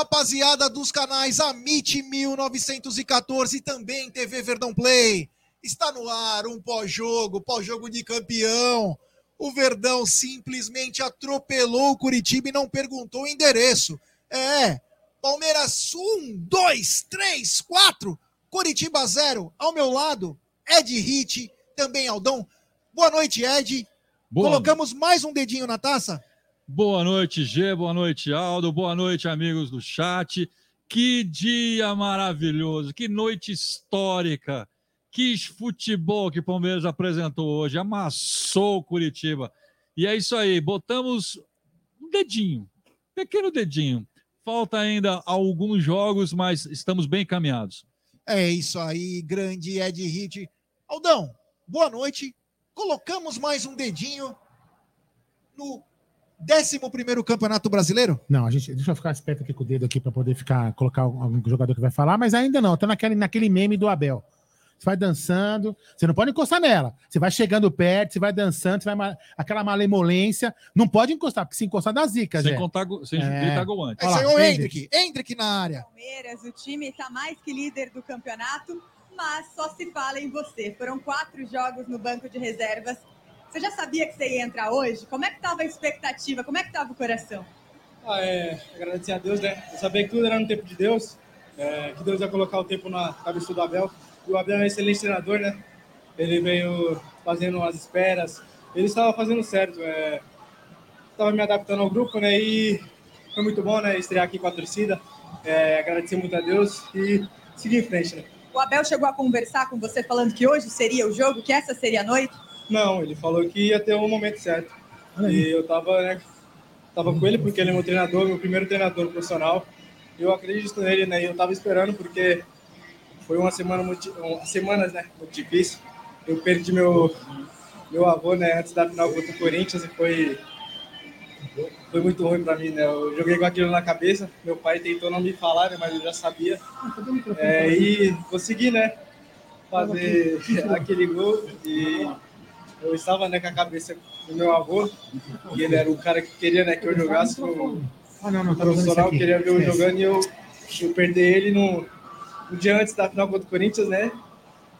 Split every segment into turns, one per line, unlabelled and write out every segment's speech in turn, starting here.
rapaziada dos canais Amit 1914 e também TV Verdão Play. Está no ar um pós-jogo, pós-jogo de campeão. O Verdão simplesmente atropelou o Curitiba e não perguntou o endereço. É, Palmeiras 1, 2, 3, 4, Curitiba 0. Ao meu lado, Ed Hit, também Aldão. Boa noite, Ed. Boa. Colocamos mais um dedinho na taça?
Boa noite, G. Boa noite, Aldo. Boa noite, amigos do chat. Que dia maravilhoso, que noite histórica. Que futebol que o Palmeiras apresentou hoje. Amassou o Curitiba. E é isso aí, botamos um dedinho, pequeno dedinho. Falta ainda alguns jogos, mas estamos bem encaminhados.
É isso aí, grande Ed Hit. Aldão, boa noite. Colocamos mais um dedinho no 11 Campeonato Brasileiro?
Não, a gente, deixa eu ficar esperto aqui com o dedo aqui para poder ficar colocar algum jogador que vai falar, mas ainda não. Tá naquele, naquele meme do Abel. Você vai dançando, você não pode encostar nela. Você vai chegando perto, você vai dançando, você vai aquela malemolência. Não pode encostar, porque se encostar dá zica,
Sem contar, sem é. gritar
gol antes. Esse é o Hendrick. Hendrick na área.
Palmeiras, o time está mais que líder do campeonato, mas só se fala em você. Foram quatro jogos no banco de reservas você já sabia que você ia entrar hoje? Como é que estava a expectativa? Como é que estava o coração?
Ah, é, agradecer a Deus, né? Eu sabia que tudo era no tempo de Deus, é, que Deus ia colocar o tempo na cabeça do Abel. E o Abel é um excelente treinador, né? Ele veio fazendo as esperas, ele estava fazendo certo. É, estava me adaptando ao grupo, né? E foi muito bom, né? Estrear aqui com a torcida. É, agradecer muito a Deus e seguir em frente, né?
O Abel chegou a conversar com você falando que hoje seria o jogo, que essa seria a noite?
Não, ele falou que ia ter o um momento certo. E eu tava, né, tava com ele porque ele é meu treinador, meu primeiro treinador profissional. Eu acredito nele, né? E eu tava esperando porque foi uma semana muito, semanas, né, muito difícil. Eu perdi meu meu avô, né, antes da final contra o Corinthians e foi foi muito ruim para mim, né? Eu joguei com aquilo na cabeça. Meu pai tentou não me falar, né, mas eu já sabia. É, e consegui, né, fazer aquele gol e eu estava né, com a cabeça do meu avô, e ele era o cara que queria né, que eu jogasse no ah, não, não, tá profissional, queria ver eu jogando e eu, eu perdi ele no, no dia antes da final contra o Corinthians, né?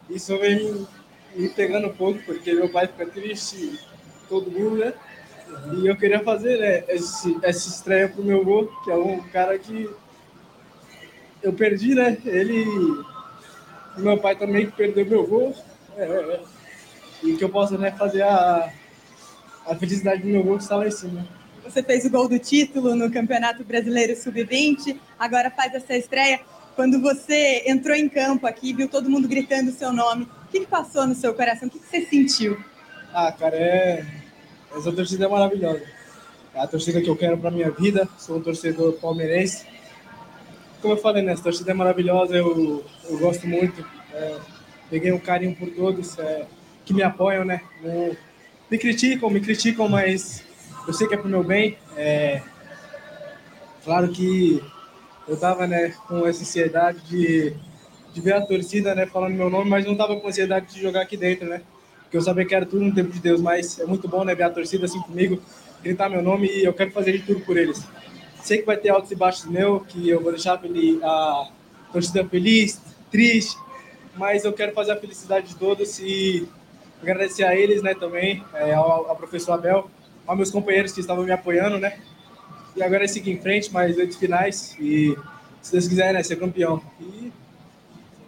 Isso vem me, me pegando um pouco, porque meu pai fica triste, todo mundo, né? E eu queria fazer né, esse, essa estreia pro meu avô, que é um cara que eu perdi, né? Ele. Meu pai também que perdeu meu avô. É, é, é e que eu possa né, fazer a, a felicidade do meu gol que está lá em cima.
Você fez o gol do título no Campeonato Brasileiro Sub-20, agora faz essa estreia. Quando você entrou em campo aqui, viu todo mundo gritando o seu nome, o que, que passou no seu coração? O que, que você sentiu?
Ah, cara, é... essa torcida é maravilhosa. É a torcida que eu quero para minha vida. Sou um torcedor palmeirense. Como eu falei, né? Essa torcida é maravilhosa, eu, eu gosto muito. É... Peguei um carinho por todos. É que me apoiam, né? me criticam, me criticam, mas eu sei que é pro meu bem. É, claro que eu tava, né, com essa ansiedade de, de ver a torcida, né, falando meu nome, mas não tava com ansiedade de jogar aqui dentro, né? Porque eu sabia que era tudo no tempo de Deus, mas é muito bom, né, ver a torcida assim comigo, gritar meu nome e eu quero fazer de tudo por eles. Sei que vai ter altos e baixos meu, que eu vou deixar a torcida feliz, triste, mas eu quero fazer a felicidade de todos e agradecer a eles, né, também, é, ao, ao, professor Abel, aos meus companheiros que estavam me apoiando, né, e agora é seguir em frente, mais oito finais e, se Deus quiser, né, ser campeão. E...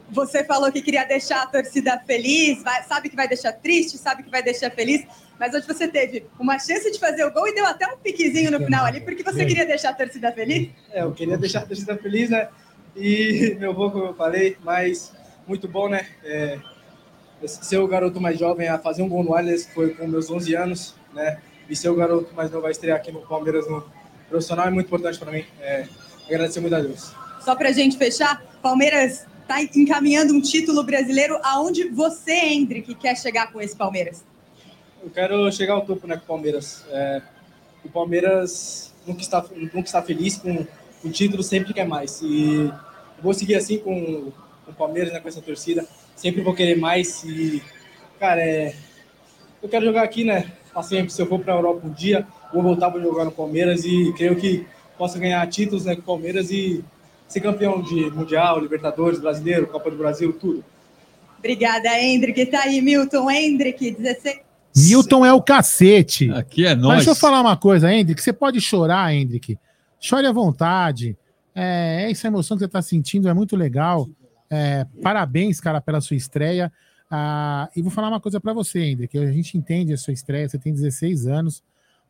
Você falou que queria deixar a torcida feliz, vai, sabe que vai deixar triste, sabe que vai deixar feliz, mas hoje você teve uma chance de fazer o gol e deu até um piquezinho no final ali, porque você queria deixar a torcida feliz?
É, eu queria deixar a torcida feliz, né, e meu avô, como eu falei, mas muito bom, né, é, ser o garoto mais jovem a fazer um gol no Allianz, foi com meus 11 anos, né? E ser o garoto mais novo a estrear aqui no Palmeiras no profissional é muito importante para mim. É, agradecer muito a Deus.
Só para a gente fechar, Palmeiras está encaminhando um título brasileiro. Aonde você, Hendrick, quer chegar com esse Palmeiras?
Eu quero chegar ao topo né, com o Palmeiras. É, o Palmeiras nunca está, nunca está feliz com o título, sempre quer mais. E vou seguir assim com, com o Palmeiras, né, com essa torcida sempre vou querer mais. E, cara, é, eu quero jogar aqui, né? Assim, se eu for para a Europa um dia, vou voltar para jogar no Palmeiras e creio que possa ganhar títulos né, com o Palmeiras e ser campeão de Mundial, Libertadores, Brasileiro, Copa do Brasil, tudo.
Obrigada, Hendrick. Tá aí, Milton Hendrick, 16.
Milton é o cacete.
Aqui é
Mas
nós.
deixa eu falar uma coisa, Hendrick. Você pode chorar, Hendrick. Chore à vontade. É, essa emoção que você está sentindo é muito legal. É, parabéns, cara, pela sua estreia. Ah, e vou falar uma coisa para você, Hendrick. A gente entende a sua estreia. Você tem 16 anos.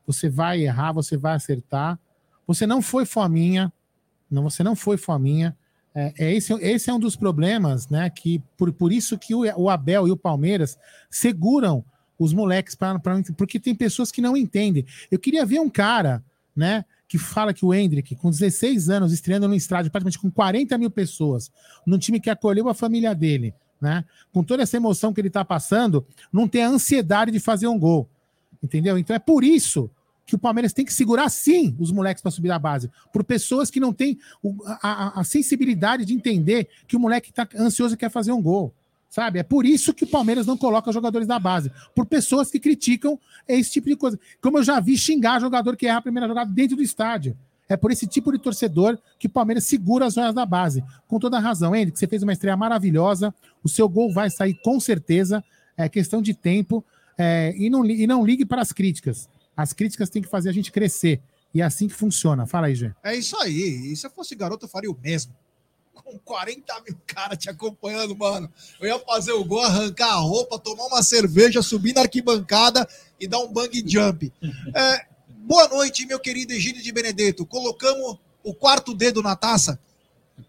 Você vai errar, você vai acertar. Você não foi fominha. Não, você não foi fominha. É, é esse, esse é um dos problemas, né? Que por, por isso que o, o Abel e o Palmeiras seguram os moleques para porque tem pessoas que não entendem. Eu queria ver um cara, né, que fala que o Hendrick, com 16 anos, estreando no estádio, praticamente com 40 mil pessoas, num time que acolheu a família dele, né, com toda essa emoção que ele está passando, não tem a ansiedade de fazer um gol. Entendeu? Então é por isso que o Palmeiras tem que segurar sim os moleques para subir da base, por pessoas que não têm a, a- a sensibilidade de entender que o moleque está ansioso e quer fazer um gol. Sabe? É por isso que o Palmeiras não coloca jogadores da base. Por pessoas que criticam esse tipo de coisa. Como eu já vi xingar jogador que erra a primeira jogada dentro do estádio. É por esse tipo de torcedor que o Palmeiras segura as joias da base. Com toda a razão, Henrique, você fez uma estreia maravilhosa. O seu gol vai sair com certeza. É questão de tempo. É, e, não, e não ligue para as críticas. As críticas têm que fazer a gente crescer. E é assim que funciona. Fala aí, Gê.
É isso aí. E se eu fosse garoto, eu faria o mesmo. Com 40 mil caras te acompanhando, mano. Eu ia fazer o gol, arrancar a roupa, tomar uma cerveja, subir na arquibancada e dar um bang jump. É, boa noite, meu querido Egílio de Benedetto. Colocamos o quarto dedo na taça.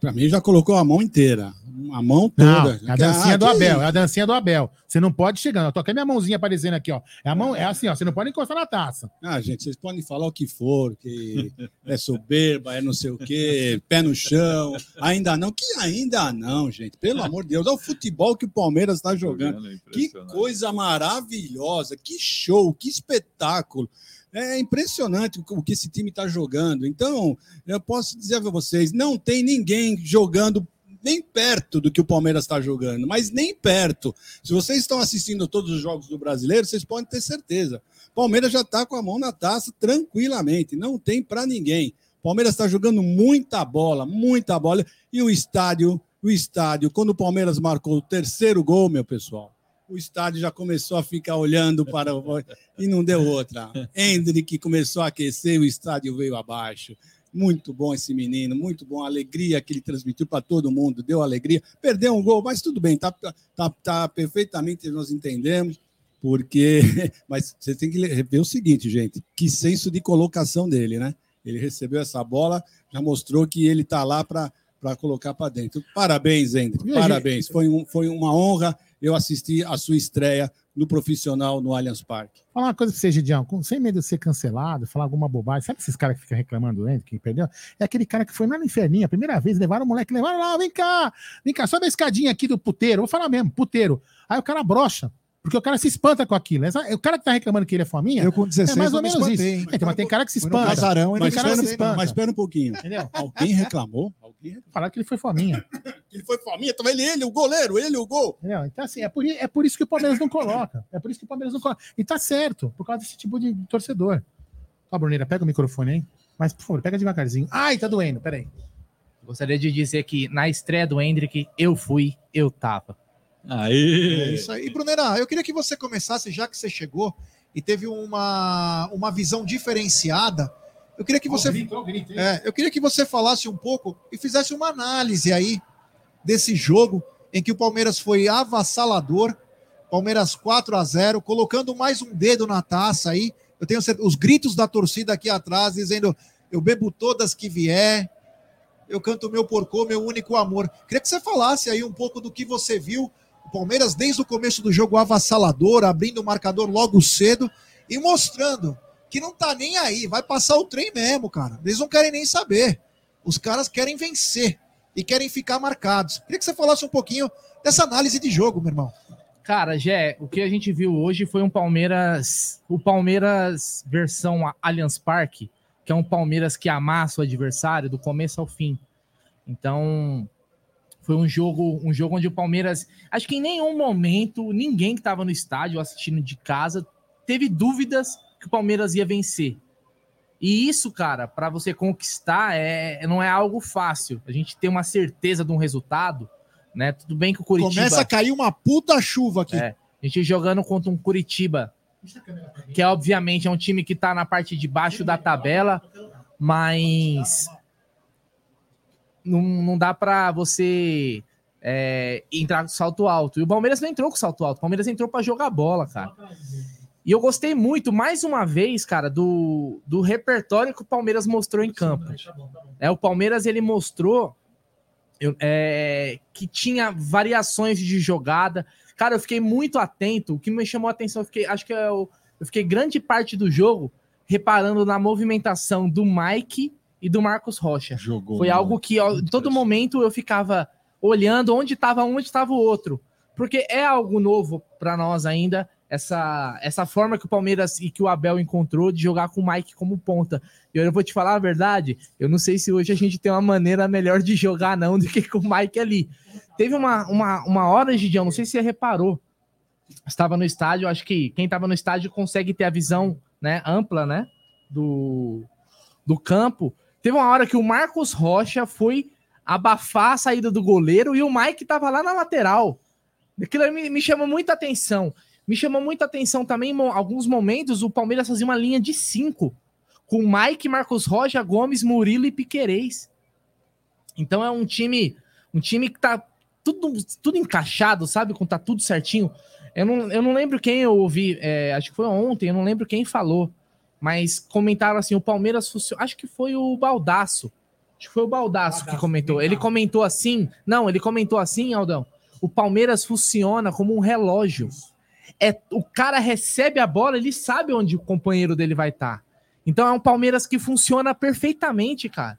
Pra mim já colocou a mão inteira. A mão
Não,
toda.
é a dancinha
Ah,
do Abel, é a dancinha do Abel. Você não pode chegar. Eu tô com a minha mãozinha aparecendo aqui, ó. É, a mão, é assim, ó. Você não pode encostar na taça.
Ah, gente, vocês podem falar o que for, que é soberba, é não sei o quê, pé no chão. Ainda não. Que ainda não, gente. Pelo amor de Deus. Olha o futebol que o Palmeiras está jogando. Que coisa maravilhosa, que show, que espetáculo. É impressionante o que esse time está jogando. Então, eu posso dizer para vocês: não tem ninguém jogando nem perto do que o Palmeiras está jogando, mas nem perto. Se vocês estão assistindo todos os jogos do brasileiro, vocês podem ter certeza. Palmeiras já está com a mão na taça tranquilamente, não tem para ninguém. Palmeiras está jogando muita bola, muita bola. E o estádio, o estádio, quando o Palmeiras marcou o terceiro gol, meu pessoal, o estádio já começou a ficar olhando para o. E não deu outra. Hendrick começou a aquecer, o estádio veio abaixo. Muito bom esse menino, muito bom. A alegria que ele transmitiu para todo mundo, deu alegria. Perdeu um gol, mas tudo bem, tá, tá, tá perfeitamente, nós entendemos. Porque. Mas você tem que ver o seguinte, gente: que senso de colocação dele, né? Ele recebeu essa bola, já mostrou que ele está lá para para colocar para dentro. Parabéns, Hendrick. Parabéns. Foi, um, foi uma honra eu assistir a sua estreia no profissional no Allianz Parque.
Fala uma coisa pra você, Gidião, sem medo de ser cancelado, falar alguma bobagem. Sabe esses caras que ficam reclamando do Hendrick, que perdeu? É aquele cara que foi lá no inferninho, a primeira vez, levaram o moleque, levaram lá, vem cá, vem cá, sobe a escadinha aqui do puteiro, vou falar mesmo, puteiro. Aí o cara brocha, porque o cara se espanta com aquilo. O cara que tá reclamando que ele é fominha,
Eu com 16
é mais ou
me
menos isso.
espantei, hein?
Então, mas tem cara que se espanta.
casarão
Mas cara se
espantei, não.
espanta.
Mas espera um pouquinho.
Entendeu?
Alguém reclamou? Alguém.
Falaram que ele foi fominha.
Ele foi faminha, tava ele, ele, o goleiro, ele, o gol.
Entendeu? Então, assim, é por, é por isso que o Palmeiras não coloca. É por isso que o Palmeiras não coloca. E tá certo, por causa desse tipo de torcedor. Ó, Bruneira, pega o microfone aí. Mas, por favor, pega devagarzinho. Ai, tá doendo, peraí.
Gostaria de dizer que na estreia do Hendrick, eu fui, eu tava.
É
Aí.
isso aí. E, Brunera, eu queria que você começasse, já que você chegou e teve uma, uma visão diferenciada. Eu queria que você. É, eu queria que você falasse um pouco e fizesse uma análise aí desse jogo em que o Palmeiras foi avassalador, Palmeiras 4 a 0, colocando mais um dedo na taça aí. Eu tenho certeza, os gritos da torcida aqui atrás dizendo: "Eu bebo todas que vier, eu canto meu porcô, meu único amor". Queria que você falasse aí um pouco do que você viu Palmeiras desde o começo do jogo avassalador, abrindo o marcador logo cedo e mostrando que não tá nem aí, vai passar o trem mesmo, cara. Eles não querem nem saber. Os caras querem vencer e querem ficar marcados. Queria que você falasse um pouquinho dessa análise de jogo, meu irmão.
Cara, Jé, o que a gente viu hoje foi um Palmeiras, o Palmeiras versão Allianz Parque, que é um Palmeiras que amassa o adversário do começo ao fim. Então, foi um jogo, um jogo onde o Palmeiras, acho que em nenhum momento ninguém que estava no estádio assistindo de casa teve dúvidas que o Palmeiras ia vencer. E isso, cara, para você conquistar, é, não é algo fácil. A gente tem uma certeza de um resultado, né? Tudo bem que o Curitiba.
Começa a cair uma puta chuva aqui.
É, a gente jogando contra um Curitiba, que é, obviamente é um time que tá na parte de baixo da tabela, mas não, não dá para você é, entrar com salto alto. E o Palmeiras não entrou com salto alto, o Palmeiras entrou para jogar bola, cara. E eu gostei muito, mais uma vez, cara, do, do repertório que o Palmeiras mostrou em campo. É, o Palmeiras ele mostrou é, que tinha variações de jogada. Cara, eu fiquei muito atento. O que me chamou a atenção, eu fiquei, acho que eu, eu fiquei grande parte do jogo reparando na movimentação do Mike e do Marcos Rocha.
Jogou,
Foi algo que ó, em todo momento eu ficava olhando onde estava um, onde estava o outro. Porque é algo novo para nós ainda, essa, essa forma que o Palmeiras e que o Abel encontrou de jogar com o Mike como ponta. E eu vou te falar a verdade, eu não sei se hoje a gente tem uma maneira melhor de jogar não do que com o Mike ali. Teve uma, uma, uma hora, Gidião, não sei se você reparou, estava no estádio, acho que quem estava no estádio consegue ter a visão né, ampla né, do, do campo. Teve uma hora que o Marcos Rocha foi abafar a saída do goleiro e o Mike estava lá na lateral. Aquilo me, me chamou muita atenção. Me chamou muita atenção também, em alguns momentos, o Palmeiras fazia uma linha de cinco, com Mike, Marcos Rocha, Gomes, Murilo e Piquerez. Então é um time, um time que tá tudo, tudo encaixado, sabe? Com tá tudo certinho. Eu não, eu não lembro quem eu ouvi, é, acho que foi ontem, eu não lembro quem falou, mas comentaram assim: o Palmeiras funciona. Acho que foi o Baldaço. Acho que foi o Baldaço, Baldaço que comentou. Ele comentou assim. Não, ele comentou assim, Aldão. O Palmeiras funciona como um relógio. É, o cara recebe a bola, ele sabe onde o companheiro dele vai estar. Tá. Então é um Palmeiras que funciona perfeitamente, cara.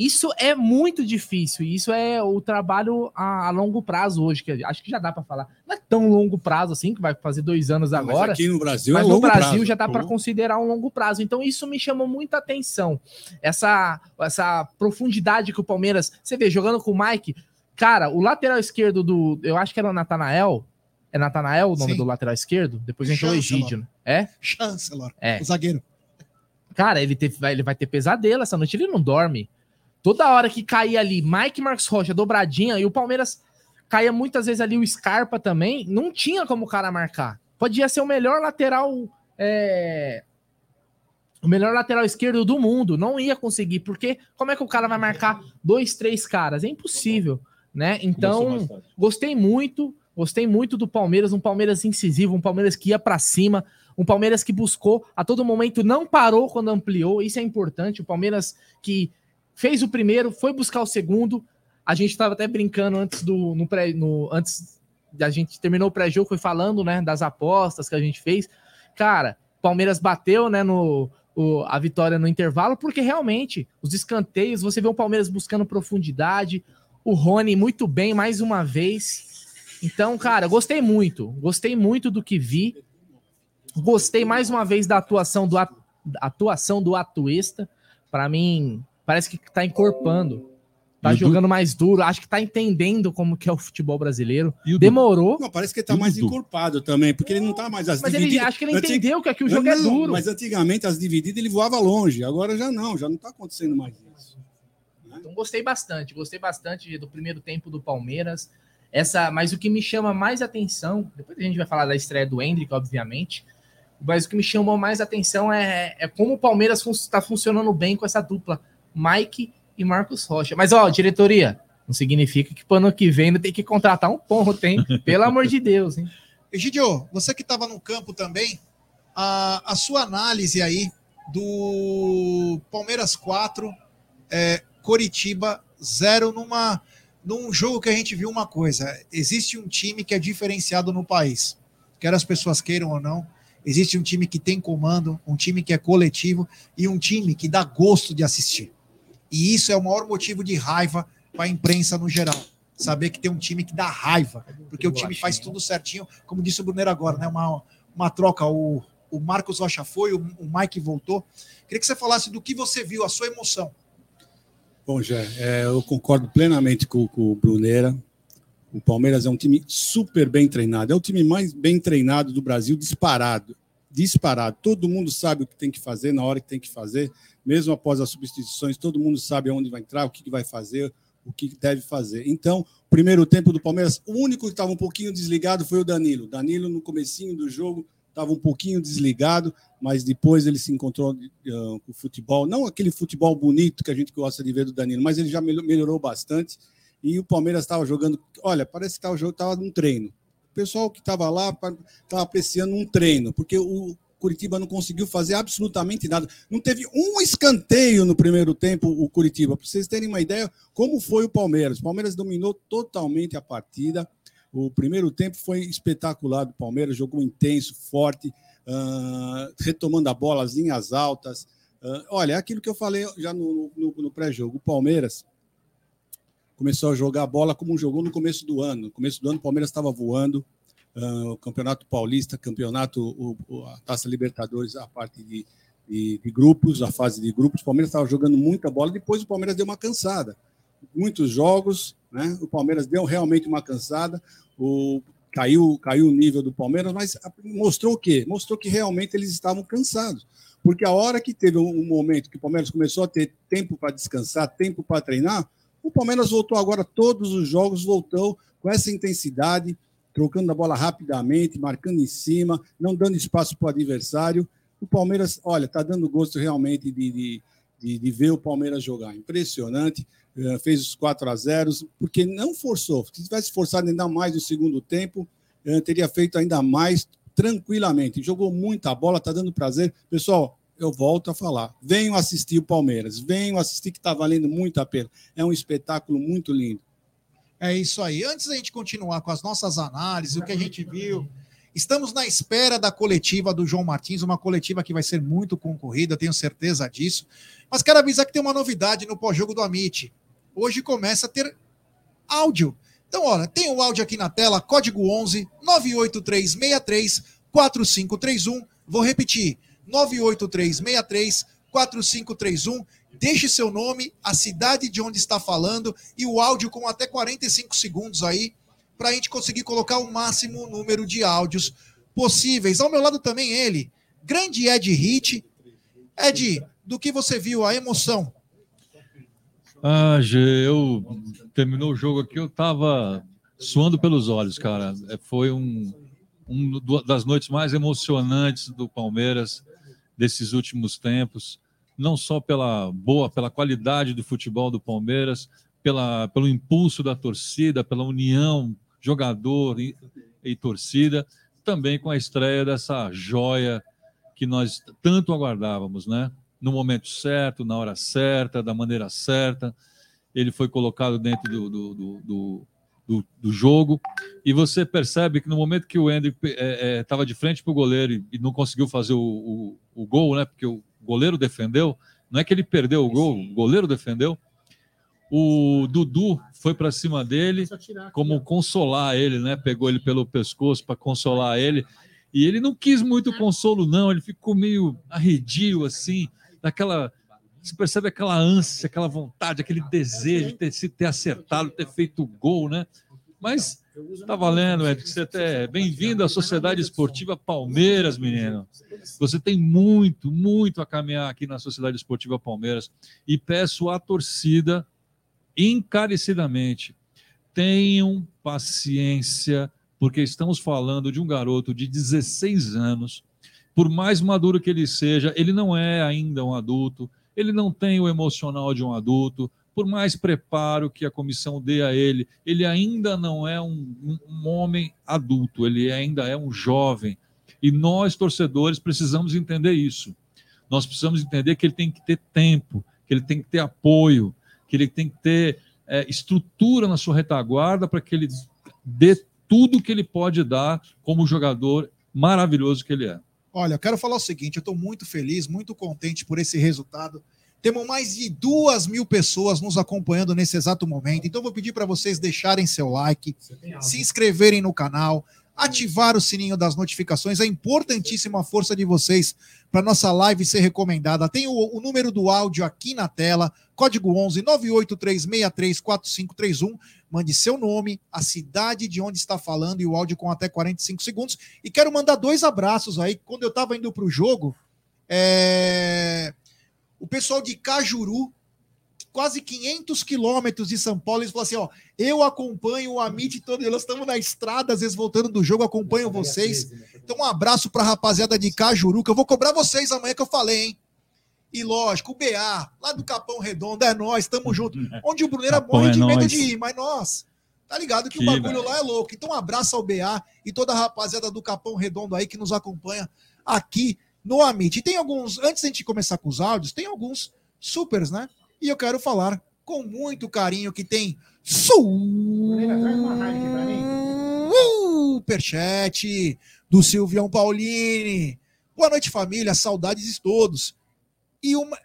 Isso é muito difícil. Isso é o trabalho a, a longo prazo hoje, que acho que já dá para falar. Não é tão longo prazo assim, que vai fazer dois anos agora. Mas
aqui no Brasil
mas
é
no Brasil
prazo.
já dá para considerar um longo prazo. Então isso me chamou muita atenção. Essa, essa profundidade que o Palmeiras. Você vê, jogando com o Mike. Cara, o lateral esquerdo do. Eu acho que era o Natanael. É Natanael o nome Sim. do lateral esquerdo? Depois entrou o Egídio. Né? É?
Chancellor.
É.
O zagueiro.
Cara, ele, teve, ele vai ter pesadelo essa noite. Ele não dorme. Toda hora que caía ali Mike Marcos Rocha, dobradinha, e o Palmeiras caía muitas vezes ali o Scarpa também, não tinha como o cara marcar. Podia ser o melhor lateral. É... O melhor lateral esquerdo do mundo. Não ia conseguir, porque como é que o cara vai marcar dois, três caras? É impossível, né? Então, gostei muito. Gostei muito do Palmeiras, um Palmeiras incisivo, um Palmeiras que ia para cima, um Palmeiras que buscou a todo momento, não parou quando ampliou, isso é importante. O Palmeiras que fez o primeiro, foi buscar o segundo. A gente estava até brincando antes do no pré, no, antes da gente terminou o pré-jogo, foi falando, né, das apostas que a gente fez. Cara, Palmeiras bateu, né, no o, a vitória no intervalo, porque realmente os escanteios, você vê o Palmeiras buscando profundidade, o Rony muito bem mais uma vez. Então, cara, gostei muito, gostei muito do que vi. Gostei mais uma vez da atuação do atuação do Atuesta. Para mim, parece que tá encorpando. Tá jogando mais duro, acho que tá entendendo como que é o futebol brasileiro. Demorou.
Não, parece que ele tá mais encorpado também, porque ele não tá mais as
Mas divididas. ele acho que ele entendeu Antig... que aqui o jogo
não,
é duro.
Mas antigamente as divididas ele voava longe, agora já não, já não tá acontecendo mais isso.
Então gostei bastante, gostei bastante do primeiro tempo do Palmeiras. Essa, mas o que me chama mais atenção, depois a gente vai falar da estreia do Hendrick, obviamente, mas o que me chamou mais atenção é, é como o Palmeiras está fun funcionando bem com essa dupla Mike e Marcos Rocha. Mas, ó, diretoria, não significa que pro ano que vem não tem que contratar um ponto, hein? Pelo amor de Deus, hein?
Egidio, você que estava no campo também, a, a sua análise aí do Palmeiras 4, é, Coritiba 0 numa, num jogo que a gente viu uma coisa. Existe um time que é diferenciado no país. Quer as pessoas queiram ou não, existe um time que tem comando, um time que é coletivo e um time que dá gosto de assistir. E isso é o maior motivo de raiva para a imprensa no geral. Saber que tem um time que dá raiva, porque o time faz tudo certinho, como disse o Brunner agora, né? Uma, uma troca. O, o Marcos Rocha foi, o, o Mike voltou. Queria que você falasse do que você viu, a sua emoção.
Bom, Jé, é, eu concordo plenamente com, com o Brunera. O Palmeiras é um time super bem treinado. É o time mais bem treinado do Brasil, disparado. disparado. Todo mundo sabe o que tem que fazer na hora que tem que fazer, mesmo após as substituições, todo mundo sabe aonde vai entrar, o que vai fazer, o que deve fazer. Então, primeiro tempo do Palmeiras, o único que estava um pouquinho desligado foi o Danilo. Danilo, no comecinho do jogo, estava um pouquinho desligado, mas depois ele se encontrou uh, com o futebol, não aquele futebol bonito que a gente gosta de ver do Danilo, mas ele já melhorou bastante. E o Palmeiras estava jogando, olha, parece que estava num treino. O pessoal que estava lá estava apreciando um treino, porque o Curitiba não conseguiu fazer absolutamente nada. Não teve um escanteio no primeiro tempo, o Curitiba. Para vocês terem uma ideia, como foi o Palmeiras. O Palmeiras dominou totalmente a partida. O primeiro tempo foi espetacular do Palmeiras, jogou intenso, forte, uh, retomando a bola, as linhas altas. Uh, olha, é aquilo que eu falei já no, no, no pré-jogo. O Palmeiras começou a jogar a bola como jogou no começo do ano. No começo do ano, o Palmeiras estava voando, uh, o Campeonato Paulista, Campeonato, o, a Taça Libertadores, a parte de, de, de, grupos, a fase de grupos. O Palmeiras estava jogando muita bola, depois o Palmeiras deu uma cansada. Muitos jogos, né? o Palmeiras deu realmente uma cansada, o, caiu, caiu o nível do Palmeiras, mas mostrou o quê? Mostrou que realmente eles estavam cansados. Porque a hora que teve um momento que o Palmeiras começou a ter tempo para descansar, tempo para treinar, o Palmeiras voltou agora, todos os jogos voltou com essa intensidade, trocando a bola rapidamente, marcando em cima, não dando espaço para o adversário. O Palmeiras, olha, está dando gosto realmente de, de, de, de, ver o Palmeiras jogar. Impressionante. Uh, fez os 4 a 0 porque não forçou. Se tivesse forçado ainda mais no segundo tempo, uh, teria feito ainda mais tranquilamente. Jogou muita bola, está dando prazer. Pessoal, eu volto a falar. Venham assistir o Palmeiras, venham assistir que está valendo muito a pena. É um espetáculo muito lindo.
É isso aí. Antes da gente continuar com as nossas análises, o que a gente viu, estamos na espera da coletiva do João Martins, uma coletiva que vai ser muito concorrida, tenho certeza disso. Mas quero avisar que tem uma novidade no pós-jogo do Amit. Hoje começa a ter áudio. Então, olha, tem o áudio aqui na tela, código 11 98363 4531. Vou repetir: 98363 4531 Deixe seu nome, a cidade de onde está falando e o áudio com até 45 segundos aí, para a gente conseguir colocar o máximo número de áudios possíveis. Ao meu lado também ele, grande Ed Hit. Ed, do que você viu, a emoção?
Ah, Gê, eu terminou o jogo aqui, eu tava suando pelos olhos, cara. É, foi um, um das noites mais emocionantes do Palmeiras desses últimos tempos não só pela boa, pela qualidade do futebol do Palmeiras, pela, pelo impulso da torcida, pela união jogador e, e torcida, também com a estreia dessa joia que nós tanto aguardávamos, né? No momento certo, na hora certa, da maneira certa. Ele foi colocado dentro do, do, do, do, do jogo e você percebe que no momento que o Hendrick estava é, é, de frente para o goleiro e, e, não conseguiu fazer o, o, o gol, né? Porque o, goleiro defendeu, não é que ele perdeu o gol, o goleiro defendeu. O Dudu foi para cima dele, como consolar ele, né? Pegou ele pelo pescoço para consolar ele. E ele não quis muito consolo, não. Ele ficou meio arredio, assim, daquela. Você percebe aquela ânsia, aquela vontade, aquele desejo de ter, ter acertado, ter feito o gol, né? Mas tá valendo, Ed. Você é bem-vindo à Sociedade Esportiva Palmeiras, menino. Você tem muito, muito a caminhar aqui na Sociedade Esportiva Palmeiras e peço à torcida encarecidamente tenham paciência, porque estamos falando de um garoto de 16 anos. Por mais maduro que ele seja, ele não é ainda um adulto, ele não tem o emocional de um adulto, por mais preparo que a comissão dê a ele, ele ainda não é um, um, homem adulto, ele ainda é um jovem. E nós, torcedores, precisamos entender isso. Nós precisamos entender que ele tem que ter tempo, que ele tem que ter apoio, que ele tem que ter é, estrutura na sua retaguarda para que ele dê tudo que ele pode dar como jogador maravilhoso que ele é.
Olha, eu quero falar o seguinte: eu estou muito feliz, muito contente por esse resultado. Temos mais de duas mil pessoas nos acompanhando nesse exato momento. Então, vou pedir para vocês deixarem seu like, se inscreverem no canal, ativar o sininho das notificações. É importantíssima a força de vocês para nossa live ser recomendada. Tem o, o, número do áudio aqui na tela, código 11 983634531. Mande seu nome, a cidade de onde está falando e o áudio com até 45 segundos. E quero mandar dois abraços aí. Quando eu estava indo para o jogo, é... o pessoal de Cajuru quase 500 quilômetros de São Paulo. Eles falaram assim: ó, eu acompanho o Amit todo. Nós estamos na estrada, às vezes voltando do jogo, acompanho vocês. Então, um abraço para a rapaziada de Cajuru, que eu vou cobrar vocês amanhã que eu falei, hein? E lógico, o BA, lá do Capão Redondo, é nós, estamos junto. Onde o Bruneira morre é de medo de ir, mas nós. Tá ligado que, que o bagulho lá é louco. Então, um abraço ao BA e toda a rapaziada do Capão Redondo aí que nos acompanha aqui no Amit. E tem alguns, antes da gente começar com os áudios, tem alguns supers, né? E eu quero falar com muito carinho que tem superchat do Silvião Paulini. Boa noite, família. Saudades de todos. E uma...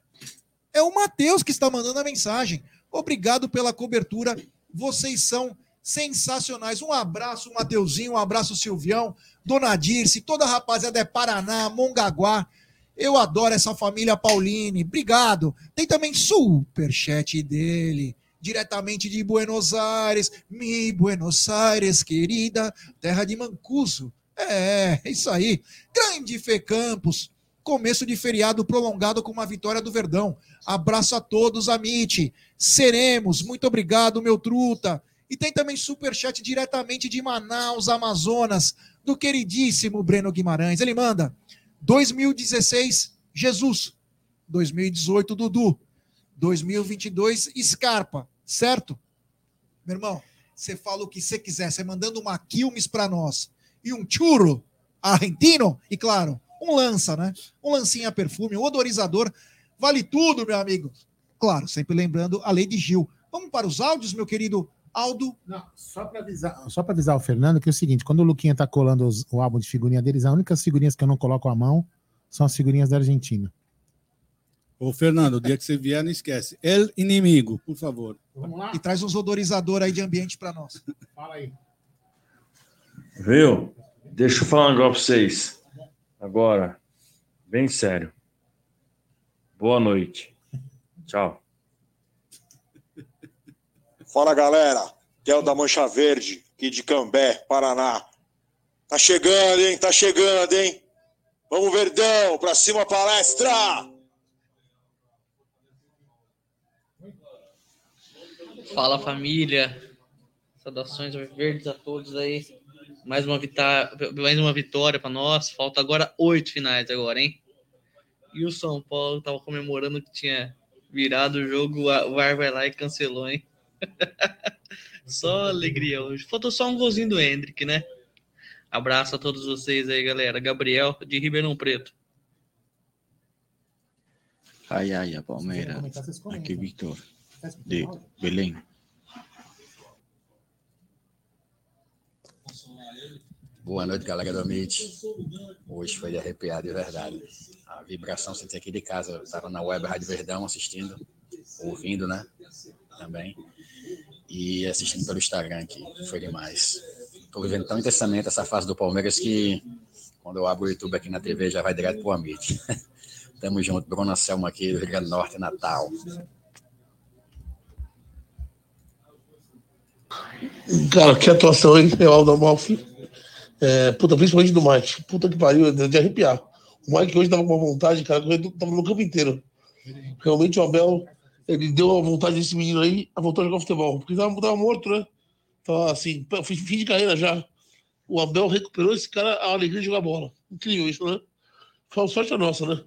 é o Matheus que está mandando a mensagem. Obrigado pela cobertura. Vocês são sensacionais. Um abraço, Mateuzinho. Um abraço, Silvião. Dona Dirce, toda a rapaziada é Paraná, Mongaguá. Eu adoro essa família Pauline. Obrigado. Tem também super chat dele, diretamente de Buenos Aires. Mi Buenos Aires, querida, terra de Mancuso. É, é isso aí. Grande Fê Campos. Começo de feriado prolongado com uma vitória do Verdão. Abraço a todos, Amite. Seremos. Muito obrigado, meu truta. E tem também super chat diretamente de Manaus, Amazonas, do queridíssimo Breno Guimarães. Ele manda: 2016, Jesus. 2018, Dudu. 2022, Scarpa. Certo? Meu irmão, você fala o que você quiser. Você mandando uma Quilmes para nós e um churro argentino e, claro, um lança, né? Um lancinha perfume, um odorizador. Vale tudo, meu amigo. Claro, sempre lembrando a lei de Gil. Vamos para os áudios, meu querido Aldo.
Não, só para avisar, só avisar o Fernando que é o seguinte: quando o Luquinha tá colando os, o álbum de figurinha deles, as únicas figurinhas que eu não coloco a mão são as figurinhas da Argentina.
Ô, Fernando, o dia que você vier, não esquece. El inimigo, por favor.
Vamos lá? E traz uns odorizadores aí de ambiente para nós.
Fala aí.
Viu? Deixa eu falar um negócio pra vocês. Agora, bem sério. Boa noite. Tchau.
Fala galera, Tel da Mancha Verde, aqui de Cambé, Paraná. Tá chegando, hein? Tá chegando, hein? Vamos, Verdão, pra cima palestra!
Fala família, saudações verdes a todos aí. Mais uma, vitória, mais uma vitória para nós. Falta agora oito finais agora, hein? E o São Paulo tava comemorando que tinha virado o jogo, o VAR vai lá e cancelou, hein? só alegria hoje. Faltou só um golzinho do Hendrick, né? Abraço a todos vocês aí, galera. Gabriel, de Ribeirão Preto.
Ai, ai, a Palmeiras. Aqui, Victor, de Belém. Boa noite, galera do Amit. Hoje foi de arrepiar de verdade. A vibração senti aqui de casa. Estava na web Rádio Verdão assistindo, ouvindo, né? Também e assistindo pelo Instagram aqui. Foi demais. Estou vivendo tão intensamente essa fase do Palmeiras que quando eu abro o YouTube aqui na TV já vai direto pro Amit. Tamo junto, Bruno Anselmo aqui do Rio Grande do Norte, Natal.
Cara, que atuação, hein? É o Aldo Amalfi. É, puta, principalmente do Mike. Puta que pariu, de arrepiar. O Mike hoje tava com uma vontade, cara, tava no campo inteiro. Realmente o Abel ele deu a vontade desse menino aí a voltar a jogar futebol. Porque tava, tava morto, né? Tava assim, fim de carreira já. O Abel recuperou esse cara a alegria de jogar bola. Incrível isso, né? Foi sorte a nossa, né?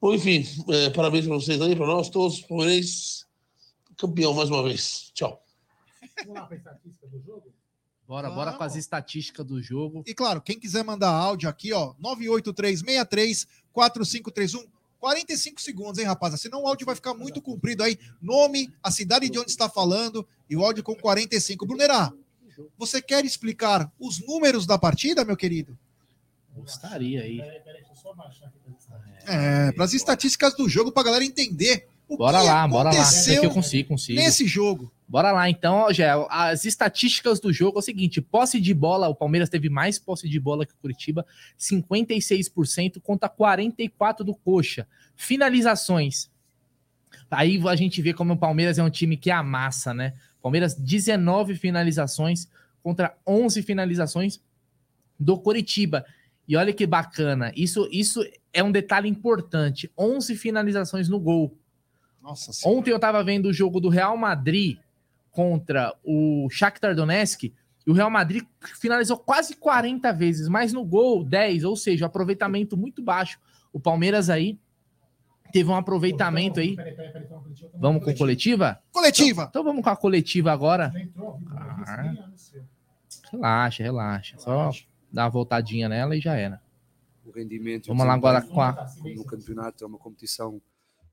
Bom, enfim, é, parabéns para vocês aí, para nós todos, Palmeiras, campeão mais uma vez. Tchau. Vamos lá para a estatística
do jogo? Bora, bora com as estatísticas do jogo.
E claro, quem quiser mandar áudio aqui, ó, 98363 4531 45 segundos, hein, rapaziada? Senão o áudio vai ficar muito comprido aí. Nome, a cidade de onde está falando e o áudio com 45. Brunerá, você quer explicar os números da partida, meu querido?
Gostaria aí.
É, para as estatísticas do jogo, para a galera entender O
Bora
que
lá, bora lá.
aconteceu
Esse aqui eu consigo, consigo.
Nesse jogo.
Bora lá, então, Gé. As estatísticas do jogo é o seguinte: posse de bola, o Palmeiras teve mais posse de bola que o Curitiba, 56% contra 44% do Coxa. Finalizações. Aí a gente vê como o Palmeiras é um time que amassa, né? Palmeiras, 19 finalizações contra 11 finalizações do Curitiba. E olha que bacana, isso, isso é um detalhe importante: 11 finalizações no gol.
Nossa
Ontem eu tava vendo o jogo do Real Madrid contra o Shakhtar Donetsk e o Real Madrid finalizou quase 40 vezes, mas no gol 10, ou seja, aproveitamento muito baixo. O Palmeiras aí teve um aproveitamento aí. Vamos com coletiva?
Coletiva.
Então, então vamos com a coletiva agora. Ah, relaxa, relaxa. Só dar uma voltadinha nela e já era.
O rendimento.
Vamos lá agora com a.
No campeonato é uma competição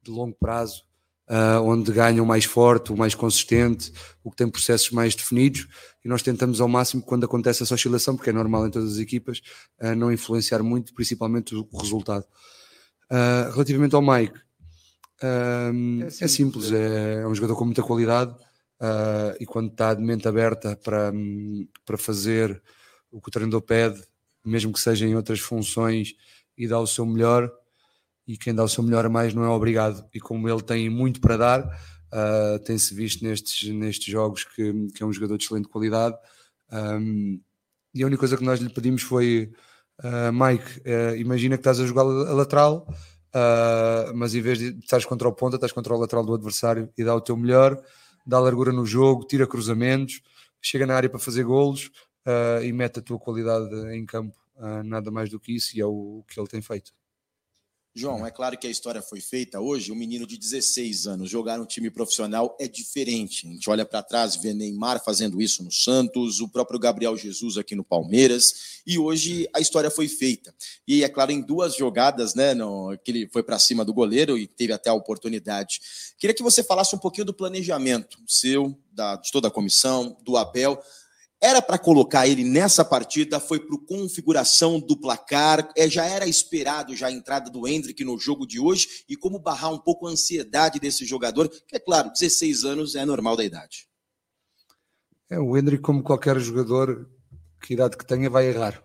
de longo prazo, uh, onde ganha o mais forte, o mais consistente, o que tem processos mais definidos, e nós tentamos ao máximo, quando acontece essa oscilação, porque é normal em todas as equipas, uh, não influenciar muito, principalmente o, resultado. Uh, relativamente ao Mike, é simples, é, simples é, é, um jogador com muita qualidade e quando está de mente aberta para, para fazer o que o treinador pede, mesmo que seja em outras funções, e dá o seu melhor, e quem dá o seu melhor a mais não é obrigado. E como ele tem muito para dar, uh, tem-se visto nestes, nestes jogos que, que, é um jogador de excelente qualidade. Um, e a única coisa que nós lhe pedimos foi: uh, Mike, uh, imagina que estás a jogar a lateral, mas em vez de estás contra o ponta, estás contra o lateral do adversário e dá o teu melhor, dá largura no jogo, tira cruzamentos, chega na área para fazer golos e mete a tua qualidade em campo. nada mais do que isso, e é o, o que ele tem feito.
João, é claro que a história foi feita hoje. Um menino de 16 anos jogar um time profissional é diferente. A gente olha para trás, vê Neymar fazendo isso no Santos, o próprio Gabriel Jesus aqui no Palmeiras, e hoje a história foi feita. E é claro, em duas jogadas, né, no, que ele foi para cima do goleiro e teve até a oportunidade. Queria que você falasse um pouquinho do planejamento seu, da, de toda a comissão, do Abel era para colocar ele nessa partida, foi para configuração do placar, é, já era esperado já a entrada do Hendrick no jogo de hoje, e como barrar um pouco a ansiedade desse jogador, que é claro, 16 anos é normal da idade.
É, o Hendrick, como qualquer jogador, que idade que tenha, vai errar.